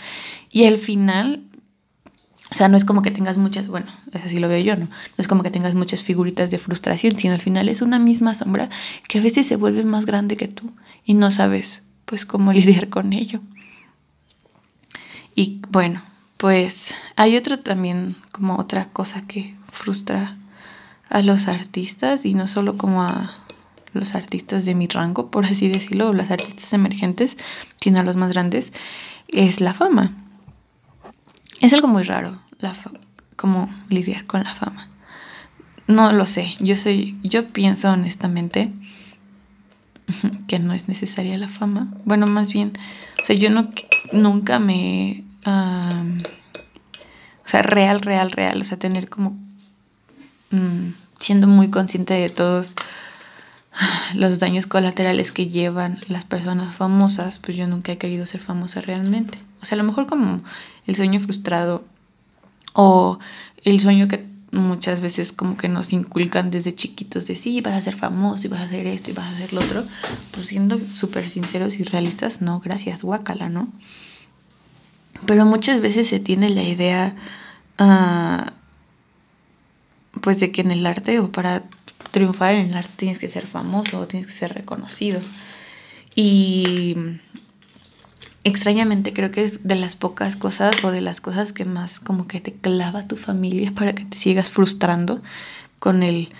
Y al final, o sea, no es como que tengas muchas, bueno, así lo veo yo, ¿no? No es como que tengas muchas figuritas de frustración, sino al final es una misma sombra que a veces se vuelve más grande que tú y no sabes, pues, cómo lidiar con ello. Y bueno, pues hay otro también, como otra cosa que frustra a los artistas y no solo como a los artistas de mi rango, por así decirlo, o los artistas emergentes, sino a los más grandes, es la fama. Es algo muy raro, la como lidiar con la fama. No lo sé, yo soy, yo pienso honestamente que no es necesaria la fama. Bueno, más bien, o sea, yo no, nunca me, o sea, real, real, real, o sea, tener como, mm, siendo muy consciente de todos los daños colaterales que llevan las personas famosas, pues yo nunca he querido ser famosa realmente. O sea, a lo mejor como el sueño frustrado o el sueño que muchas veces como que nos inculcan desde chiquitos de sí, vas a ser famoso y vas a hacer esto y vas a hacer lo otro, pues siendo súper sinceros y realistas, no, gracias, guácala, ¿no? Pero muchas veces se tiene la idea, uh, pues de que en el arte o para triunfar en el arte tienes que ser famoso o tienes que ser reconocido. Y extrañamente creo que es de las pocas cosas o de las cosas que más como que te clava tu familia para que te sigas frustrando con el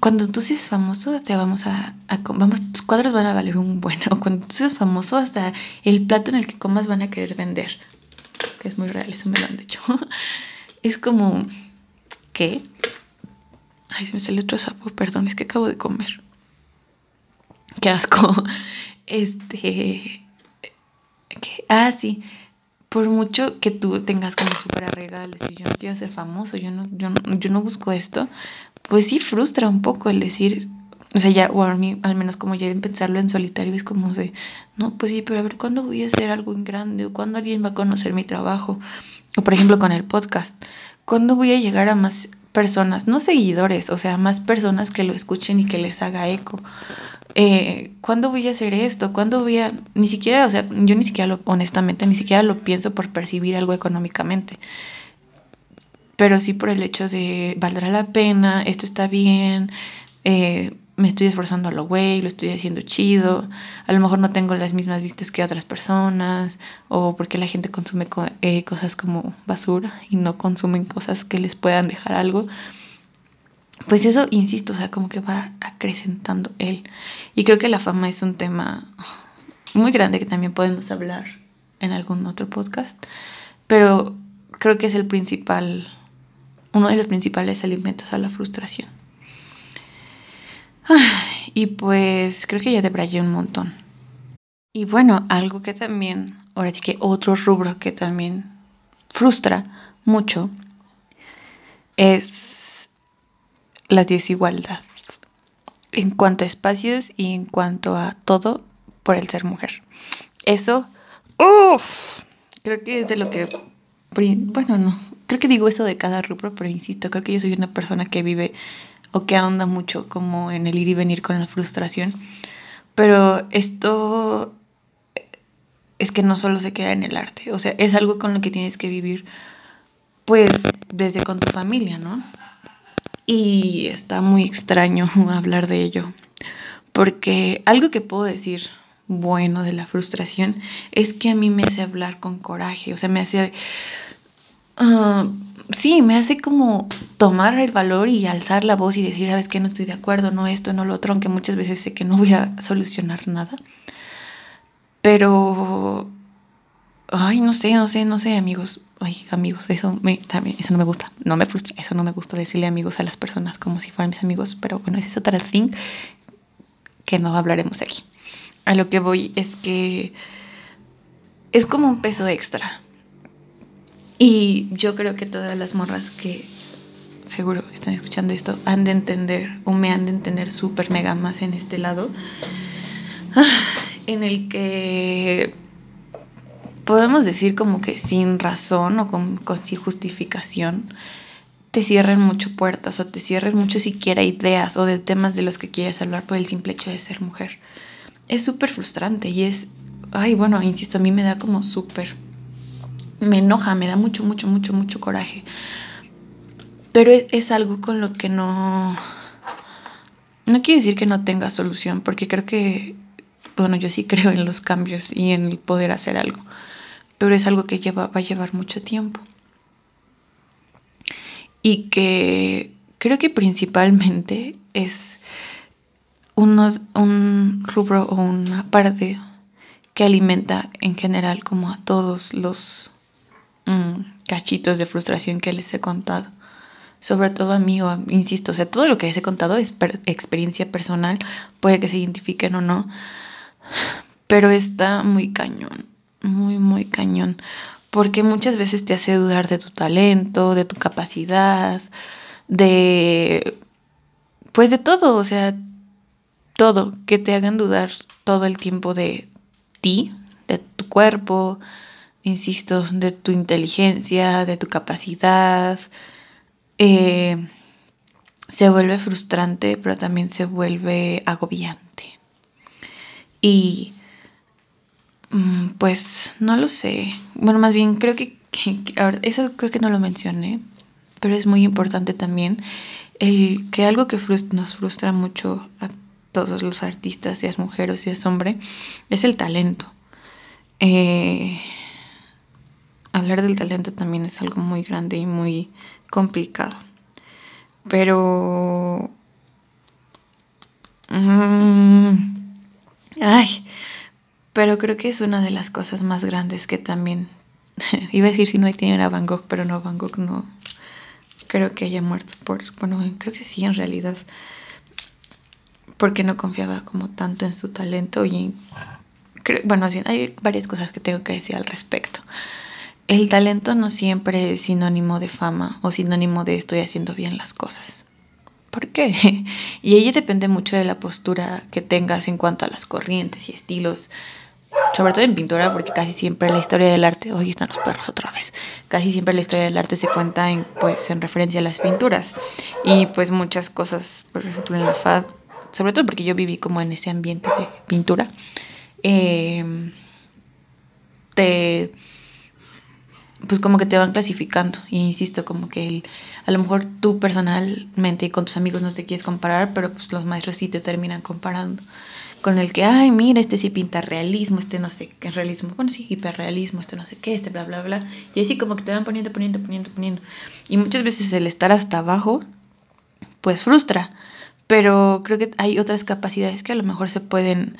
cuando tú seas famoso te vamos a, vamos tus cuadros van a valer un bueno cuando tú seas famoso hasta el plato en el que comas van a querer vender que es muy real eso me lo han dicho. Es como ¿qué? ay se me sale otro sapo perdón es que acabo de comer. Qué asco. Este ah, sí, por mucho que tú tengas como súper arreglada el decir, yo no quiero ser famoso, yo no, yo, yo no busco esto, pues sí frustra un poco el decir, o sea, ya, o a mí, al menos como ya en pensarlo en solitario, es como de, no, pues sí, pero a ver, ¿cuándo voy a hacer algo en grande? ¿O cuándo alguien va a conocer mi trabajo? O por ejemplo con el podcast, ¿cuándo voy a llegar a más personas, no seguidores, o sea, más personas que lo escuchen y que les haga eco? Eh, ¿cuándo voy a hacer esto? ¿Cuándo voy a...? Ni siquiera, o sea, yo ni siquiera lo, honestamente, ni siquiera lo pienso por percibir algo económicamente. Pero sí por el hecho de, ¿valdrá la pena? ¿Esto está bien? Eh, me estoy esforzando a lo güey, lo estoy haciendo chido, a lo mejor no tengo las mismas vistas que otras personas, o porque la gente consume eh, cosas como basura y no consumen cosas que les puedan dejar algo pues eso, insisto, o sea, como que va acrecentando él. Y creo que la fama es un tema muy grande que también podemos hablar en algún otro podcast, pero creo que es el principal, uno de los principales alimentos a la frustración. Y pues creo que ya te brayé un montón. Y bueno, algo que también, ahora sí que otro rubro que también frustra mucho es las desigualdades en cuanto a espacios y en cuanto a todo por el ser mujer. Eso, uff, creo que es de lo que, bueno, no, creo que digo eso de cada rubro, pero insisto, creo que yo soy una persona que vive o que ahonda mucho como en el ir y venir con la frustración. Pero esto es que no solo se queda en el arte, o sea, es algo con lo que tienes que vivir, pues, desde con tu familia, ¿no? Y está muy extraño hablar de ello, porque algo que puedo decir bueno de la frustración es que a mí me hace hablar con coraje, o sea, me hace... Uh, sí, me hace como tomar el valor y alzar la voz y decir, sabes que no estoy de acuerdo, no esto, no lo otro, aunque muchas veces sé que no voy a solucionar nada. Pero, ay, no sé, no sé, no sé, amigos ay, amigos, eso, me, también, eso no me gusta, no me frustra, eso no me gusta decirle amigos a las personas como si fueran mis amigos, pero bueno, esa es otra thing que no hablaremos aquí. A lo que voy es que es como un peso extra. Y yo creo que todas las morras que seguro están escuchando esto han de entender o me han de entender súper mega más en este lado, ah, en el que podemos decir como que sin razón o con, sin justificación, te cierren mucho puertas o te cierren mucho siquiera ideas o de temas de los que quieres hablar por el simple hecho de ser mujer. Es súper frustrante y es, ay, bueno, insisto, a mí me da como súper, me enoja, me da mucho, mucho, mucho, mucho coraje. Pero es, es algo con lo que no, no quiere decir que no tenga solución, porque creo que, bueno, yo sí creo en los cambios y en el poder hacer algo pero es algo que va a llevar mucho tiempo. Y que creo que principalmente es unos, un rubro o una parte que alimenta en general como a todos los mm, cachitos de frustración que les he contado. Sobre todo a mí, o insisto, o sea, todo lo que les he contado es experiencia personal, puede que se identifiquen o no, pero está muy cañón, muy, muy cañón, porque muchas veces te hace dudar de tu talento, de tu capacidad, de, pues de todo, o sea, todo, que te hagan dudar todo el tiempo de ti, de tu cuerpo, insisto, de tu inteligencia, de tu capacidad. Eh, se vuelve frustrante, pero también se vuelve agobiante. Y pues no lo sé. Bueno, más bien creo que, eso creo que no lo mencioné, pero es muy importante también el que algo que nos frustra mucho a todos los artistas, seas mujer o seas hombre, es el talento. Eh, hablar del talento también es algo muy grande y muy complicado. Pero... Mm, ay, pero creo que es una de las cosas más grandes que también... iba a decir si no hay tiene a Van Gogh, pero no, Van Gogh no creo que haya muerto por... Bueno, creo que sí, en realidad. Porque no confiaba como tanto en su talento y... Creo, bueno, hay varias cosas que tengo que decir al respecto. El talento no siempre es sinónimo de fama o sinónimo de estoy haciendo bien las cosas. ¿Por qué? Y ella depende mucho de la postura que tengas en cuanto a las corrientes y estilos, sobre todo en pintura, porque casi siempre la historia del arte, hoy están los perros otra vez, casi siempre la historia del arte se cuenta en, pues, en referencia a las pinturas. Y pues muchas cosas, por ejemplo en la FAD, sobre todo porque yo viví como en ese ambiente de pintura, eh, te pues como que te van clasificando. Y insisto, como que a lo mejor tú personalmente y con tus amigos no te quieres comparar, pero pues los maestros sí te terminan comparando. Con el que, ay, mira, este sí pinta realismo, este no sé qué realismo, bueno, sí, hiperrealismo, este no sé qué, este bla, bla, bla. Y así como que te van poniendo, poniendo, poniendo, poniendo. Y muchas veces el estar hasta abajo, pues frustra. Pero creo que hay otras capacidades que a lo mejor se pueden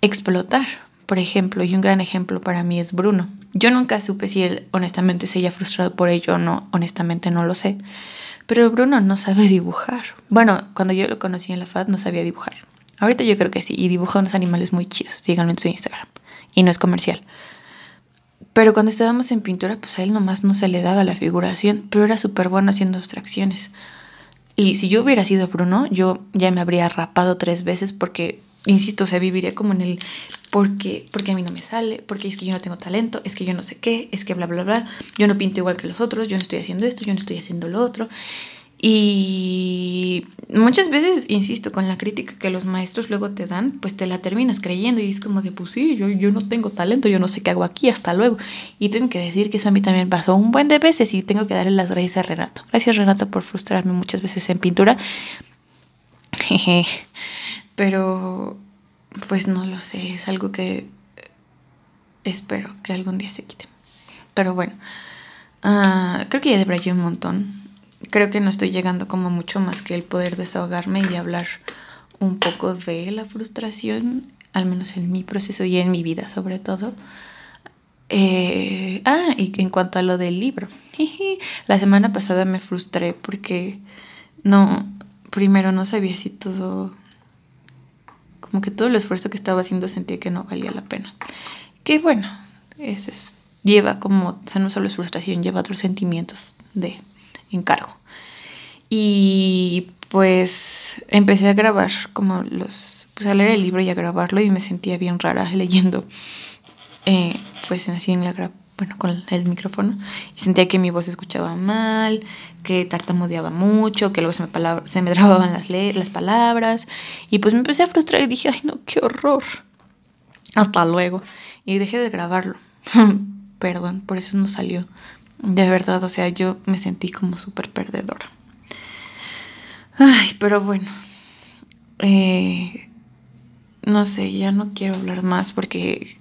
explotar por ejemplo, y un gran ejemplo para mí es Bruno. Yo nunca supe si él honestamente se haya frustrado por ello o no, honestamente no lo sé. Pero Bruno no sabe dibujar. Bueno, cuando yo lo conocí en la FAD no sabía dibujar. Ahorita yo creo que sí, y dibuja unos animales muy chidos, síganme en su Instagram. Y no es comercial. Pero cuando estábamos en pintura, pues a él nomás no se le daba la figuración, pero era súper bueno haciendo abstracciones. Y si yo hubiera sido Bruno, yo ya me habría rapado tres veces porque insisto, o viviría como en el porque, porque a mí no me sale, porque es que yo no tengo talento, es que yo no sé qué, es que bla, bla, bla, yo no pinto igual que los otros, yo no estoy haciendo esto, yo no estoy haciendo lo otro. Y muchas veces, insisto, con la crítica que los maestros luego te dan, pues te la terminas creyendo y es como de, pues sí, yo, yo no tengo talento, yo no sé qué hago aquí, hasta luego. Y tengo que decir que eso a mí también pasó un buen de veces y tengo que darle las gracias a Renato. Gracias Renato por frustrarme muchas veces en pintura. Pero pues no lo sé, es algo que espero que algún día se quite. Pero bueno, uh, creo que ya debrayé un montón. Creo que no estoy llegando como mucho más que el poder desahogarme y hablar un poco de la frustración, al menos en mi proceso y en mi vida sobre todo. Eh, ah, y en cuanto a lo del libro, la semana pasada me frustré porque no, primero no sabía si todo como que todo el esfuerzo que estaba haciendo sentía que no valía la pena. Que bueno, es, lleva como, o sea, no solo es frustración, lleva otros sentimientos de encargo. Y pues empecé a grabar como los, pues a leer el libro y a grabarlo y me sentía bien rara leyendo, eh, pues así en la bueno, con el micrófono y sentía que mi voz se escuchaba mal, que tartamudeaba mucho, que luego se me, se me trababan las, las palabras y pues me empecé a frustrar y dije, ay no, qué horror. Hasta luego. Y dejé de grabarlo. Perdón, por eso no salió. De verdad, o sea, yo me sentí como súper perdedora. Ay, pero bueno. Eh, no sé, ya no quiero hablar más porque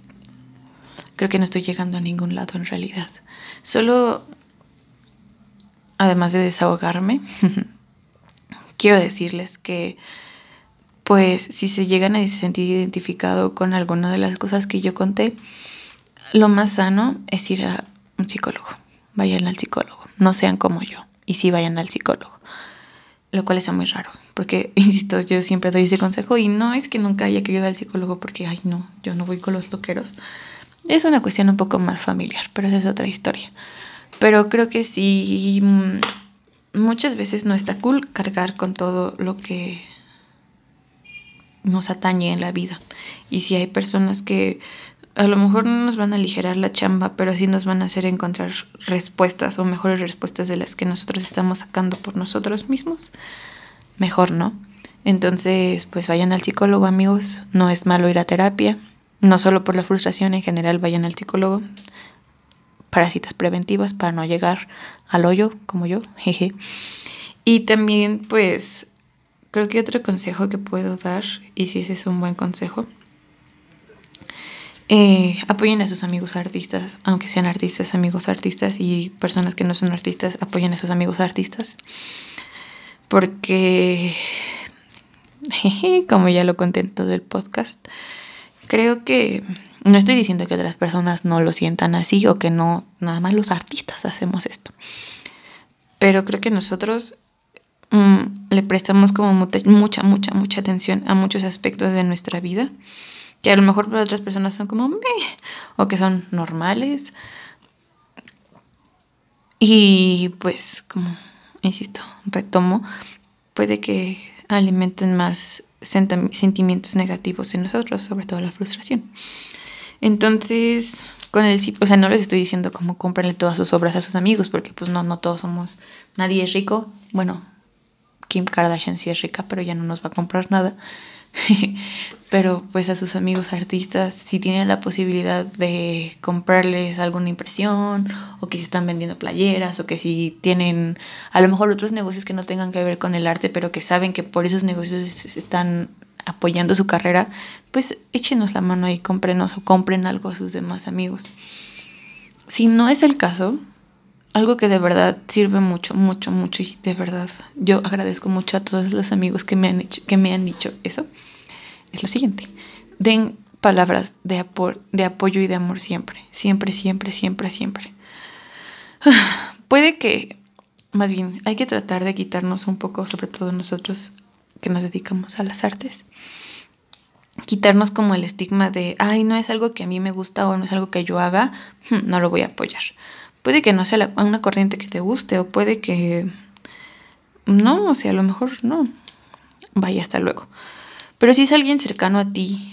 creo que no estoy llegando a ningún lado en realidad. Solo, además de desahogarme, quiero decirles que pues si se llegan a sentir identificado con alguna de las cosas que yo conté, lo más sano es ir a un psicólogo. Vayan al psicólogo, no sean como yo. Y sí vayan al psicólogo. Lo cual es muy raro, porque, insisto, yo siempre doy ese consejo y no es que nunca haya querido ir al psicólogo porque, ay, no, yo no voy con los loqueros. Es una cuestión un poco más familiar, pero esa es otra historia. Pero creo que sí, mm, muchas veces no está cool cargar con todo lo que nos atañe en la vida. Y si hay personas que a lo mejor no nos van a aligerar la chamba, pero sí nos van a hacer encontrar respuestas o mejores respuestas de las que nosotros estamos sacando por nosotros mismos, mejor no. Entonces, pues vayan al psicólogo, amigos. No es malo ir a terapia. No solo por la frustración, en general vayan al psicólogo. Para citas preventivas, para no llegar al hoyo como yo. Jeje. Y también, pues, Creo que otro consejo que puedo dar, y si ese es un buen consejo, eh, apoyen a sus amigos artistas, aunque sean artistas, amigos artistas y personas que no son artistas, apoyen a sus amigos artistas. Porque, como ya lo conté en todo el podcast, creo que no estoy diciendo que otras personas no lo sientan así o que no, nada más los artistas hacemos esto. Pero creo que nosotros Mm, le prestamos como mucha, mucha, mucha atención a muchos aspectos de nuestra vida, que a lo mejor para otras personas son como meh, o que son normales. Y pues, como, insisto, retomo, puede que alimenten más sentimientos negativos en nosotros, sobre todo la frustración. Entonces, con el o sea, no les estoy diciendo como cómprenle todas sus obras a sus amigos, porque pues no, no todos somos, nadie es rico, bueno, Kim Kardashian sí es rica, pero ya no nos va a comprar nada. pero pues a sus amigos artistas, si tienen la posibilidad de comprarles alguna impresión, o que si están vendiendo playeras, o que si tienen a lo mejor otros negocios que no tengan que ver con el arte, pero que saben que por esos negocios están apoyando su carrera, pues échenos la mano y cómprenos o compren algo a sus demás amigos. Si no es el caso, algo que de verdad sirve mucho, mucho, mucho y de verdad yo agradezco mucho a todos los amigos que me han, hecho, que me han dicho eso, es lo siguiente. Den palabras de, de apoyo y de amor siempre, siempre, siempre, siempre, siempre. Puede que, más bien, hay que tratar de quitarnos un poco, sobre todo nosotros que nos dedicamos a las artes, quitarnos como el estigma de, ay, no es algo que a mí me gusta o no es algo que yo haga, no lo voy a apoyar puede que no sea una corriente que te guste o puede que no, o sea, a lo mejor no. Vaya, hasta luego. Pero si es alguien cercano a ti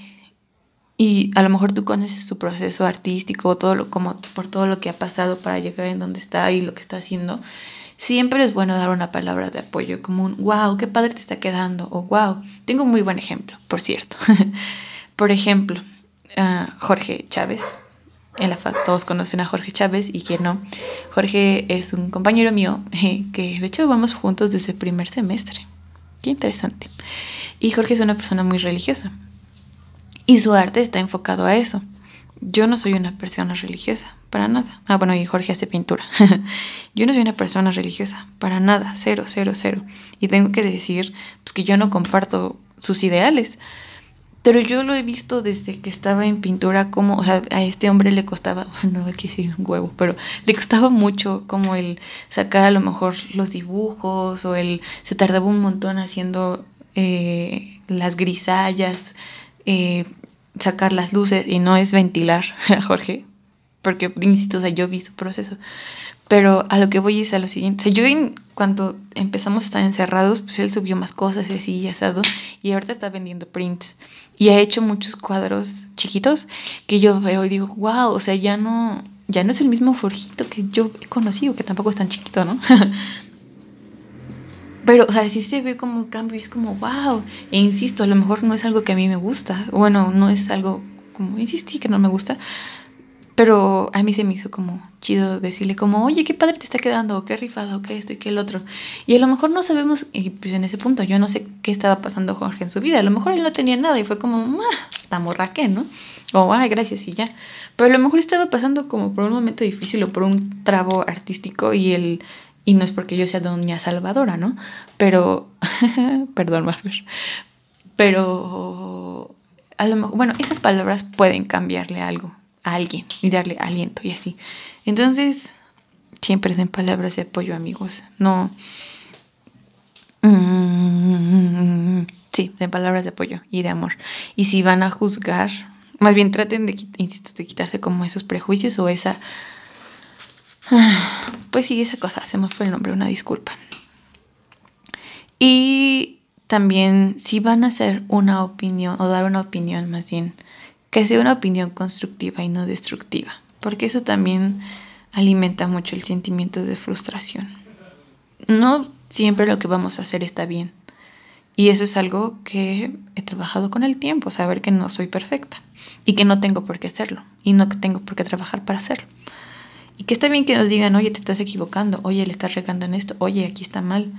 y a lo mejor tú conoces su proceso artístico, todo lo, como por todo lo que ha pasado para llegar en donde está y lo que está haciendo, siempre es bueno dar una palabra de apoyo, como un wow, qué padre te está quedando, o wow, tengo un muy buen ejemplo, por cierto. por ejemplo, ah, Jorge Chávez, en la FAD todos conocen a Jorge Chávez y quien no. Jorge es un compañero mío que de hecho vamos juntos desde el primer semestre. Qué interesante. Y Jorge es una persona muy religiosa. Y su arte está enfocado a eso. Yo no soy una persona religiosa, para nada. Ah, bueno, y Jorge hace pintura. yo no soy una persona religiosa, para nada, cero, cero, cero. Y tengo que decir pues, que yo no comparto sus ideales. Pero yo lo he visto desde que estaba en pintura, como, o sea, a este hombre le costaba, no hay que decir un huevo, pero le costaba mucho como el sacar a lo mejor los dibujos o el, se tardaba un montón haciendo eh, las grisallas, eh, sacar las luces y no es ventilar a Jorge, porque, insisto, o sea, yo vi su proceso. Pero a lo que voy es a lo siguiente. O sea, yo en, cuando empezamos a estar encerrados, pues él subió más cosas así y asado. Y ahorita está vendiendo prints. Y ha hecho muchos cuadros chiquitos que yo veo y digo, wow, o sea, ya no, ya no es el mismo Forjito que yo he conocido, que tampoco es tan chiquito, ¿no? Pero, o sea, sí se ve como un cambio, es como, wow. E insisto, a lo mejor no es algo que a mí me gusta. Bueno, no es algo como, insistí que no me gusta. Pero a mí se me hizo como chido decirle como, oye, qué padre te está quedando, qué rifado, qué esto y qué el otro. Y a lo mejor no sabemos, y pues en ese punto yo no sé qué estaba pasando Jorge en su vida. A lo mejor él no tenía nada y fue como, ah, morra qué, ¿no? O, ay, gracias y ya. Pero a lo mejor estaba pasando como por un momento difícil o por un trabo artístico y el Y no es porque yo sea doña Salvadora, ¿no? Pero, perdón, Maffer. Pero, a lo mejor, bueno, esas palabras pueden cambiarle algo a alguien y darle aliento y así. Entonces, siempre den palabras de apoyo, amigos. No. Mm, sí, den palabras de apoyo y de amor. Y si van a juzgar, más bien traten de, insisto, de quitarse como esos prejuicios o esa Pues sí, esa cosa, se me fue el nombre, una disculpa. Y también si van a hacer una opinión o dar una opinión más bien, que sea una opinión constructiva y no destructiva, porque eso también alimenta mucho el sentimiento de frustración. No siempre lo que vamos a hacer está bien. Y eso es algo que he trabajado con el tiempo, saber que no soy perfecta y que no tengo por qué hacerlo y no tengo por qué trabajar para hacerlo. Y que está bien que nos digan, oye, te estás equivocando, oye, le estás regando en esto, oye, aquí está mal.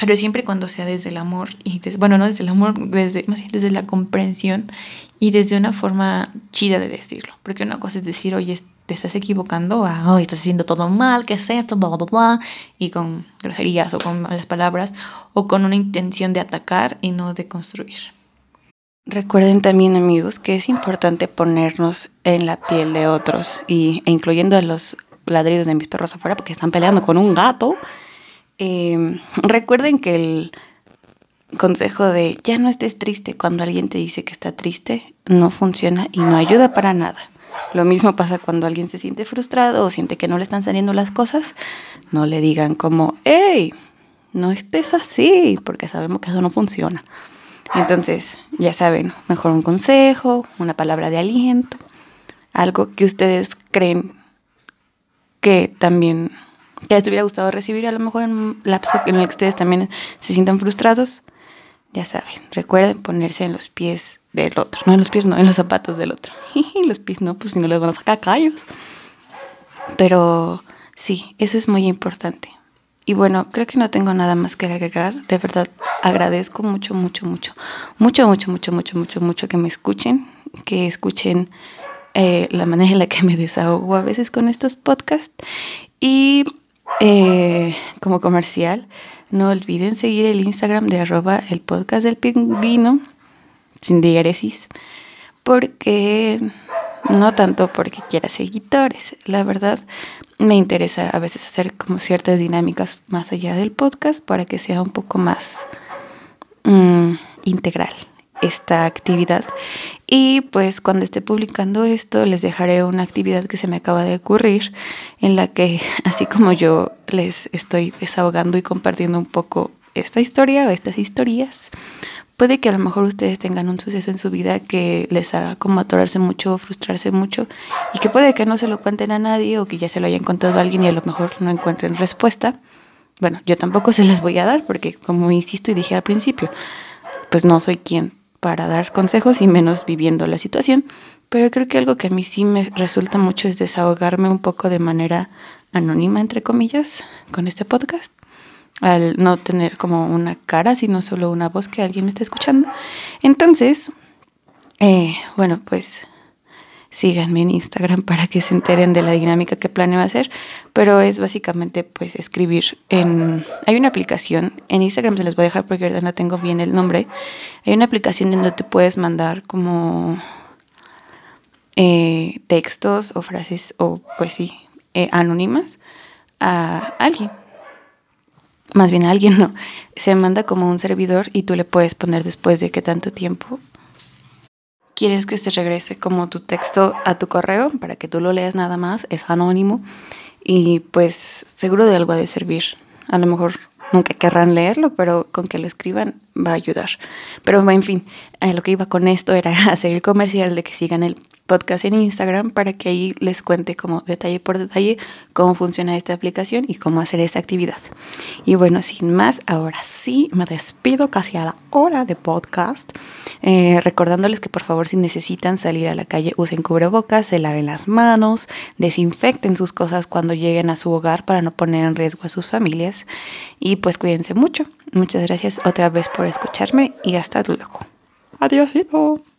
Pero siempre cuando sea desde el amor, y bueno, no desde el amor, desde, más bien desde la comprensión y desde una forma chida de decirlo. Porque una cosa es decir, oye, te estás equivocando, a, oye, estás haciendo todo mal, ¿qué es esto? Bla, bla, bla, y con groserías o con malas palabras, o con una intención de atacar y no de construir. Recuerden también amigos que es importante ponernos en la piel de otros y, e incluyendo a los ladridos de mis perros afuera porque están peleando con un gato. Em, recuerden que el consejo de ya no estés triste cuando alguien te dice que está triste no funciona y no ayuda para nada. Lo mismo pasa cuando alguien se siente frustrado o siente que no le están saliendo las cosas. No le digan como, hey, no estés así, porque sabemos que eso no funciona. Entonces, ya saben, mejor un consejo, una palabra de aliento, algo que ustedes creen que también que les hubiera gustado recibir, a lo mejor en un lapso en el que ustedes también se sientan frustrados. Ya saben, recuerden ponerse en los pies del otro, no en los pies, no, en los zapatos del otro. los pies no, pues si no les van a sacar callos. Pero sí, eso es muy importante. Y bueno, creo que no tengo nada más que agregar. De verdad, agradezco mucho, mucho, mucho, mucho, mucho, mucho, mucho, mucho, mucho que me escuchen, que escuchen eh, la manera en la que me desahogo a veces con estos podcasts. Y eh, como comercial, no olviden seguir el Instagram de arroba el podcast del pingüino, sin diéresis, porque no tanto porque quiera seguidores, la verdad me interesa a veces hacer como ciertas dinámicas más allá del podcast para que sea un poco más mm, integral esta actividad. Y pues cuando esté publicando esto les dejaré una actividad que se me acaba de ocurrir en la que así como yo les estoy desahogando y compartiendo un poco esta historia o estas historias, Puede que a lo mejor ustedes tengan un suceso en su vida que les haga como atorarse mucho, frustrarse mucho y que puede que no se lo cuenten a nadie o que ya se lo hayan contado a alguien y a lo mejor no encuentren respuesta. Bueno, yo tampoco se las voy a dar porque como insisto y dije al principio, pues no soy quien para dar consejos y menos viviendo la situación, pero creo que algo que a mí sí me resulta mucho es desahogarme un poco de manera anónima, entre comillas, con este podcast al no tener como una cara, sino solo una voz que alguien me está escuchando. Entonces, eh, bueno, pues síganme en Instagram para que se enteren de la dinámica que planeo hacer, pero es básicamente pues escribir en... Hay una aplicación, en Instagram se les voy a dejar porque ahorita no tengo bien el nombre, hay una aplicación donde te puedes mandar como eh, textos o frases o pues sí, eh, anónimas a alguien. Más bien alguien no, se manda como un servidor y tú le puedes poner después de qué tanto tiempo quieres que se regrese como tu texto a tu correo para que tú lo leas nada más, es anónimo y pues seguro de algo ha de servir. A lo mejor nunca querrán leerlo, pero con que lo escriban va a ayudar. Pero en fin, eh, lo que iba con esto era hacer el comercial de que sigan el podcast en Instagram para que ahí les cuente como detalle por detalle cómo funciona esta aplicación y cómo hacer esta actividad. Y bueno, sin más, ahora sí me despido casi a la hora de podcast, eh, recordándoles que por favor si necesitan salir a la calle usen cubrebocas, se laven las manos, desinfecten sus cosas cuando lleguen a su hogar para no poner en riesgo a sus familias y pues cuídense mucho. Muchas gracias otra vez por escucharme y hasta luego. Adiósito.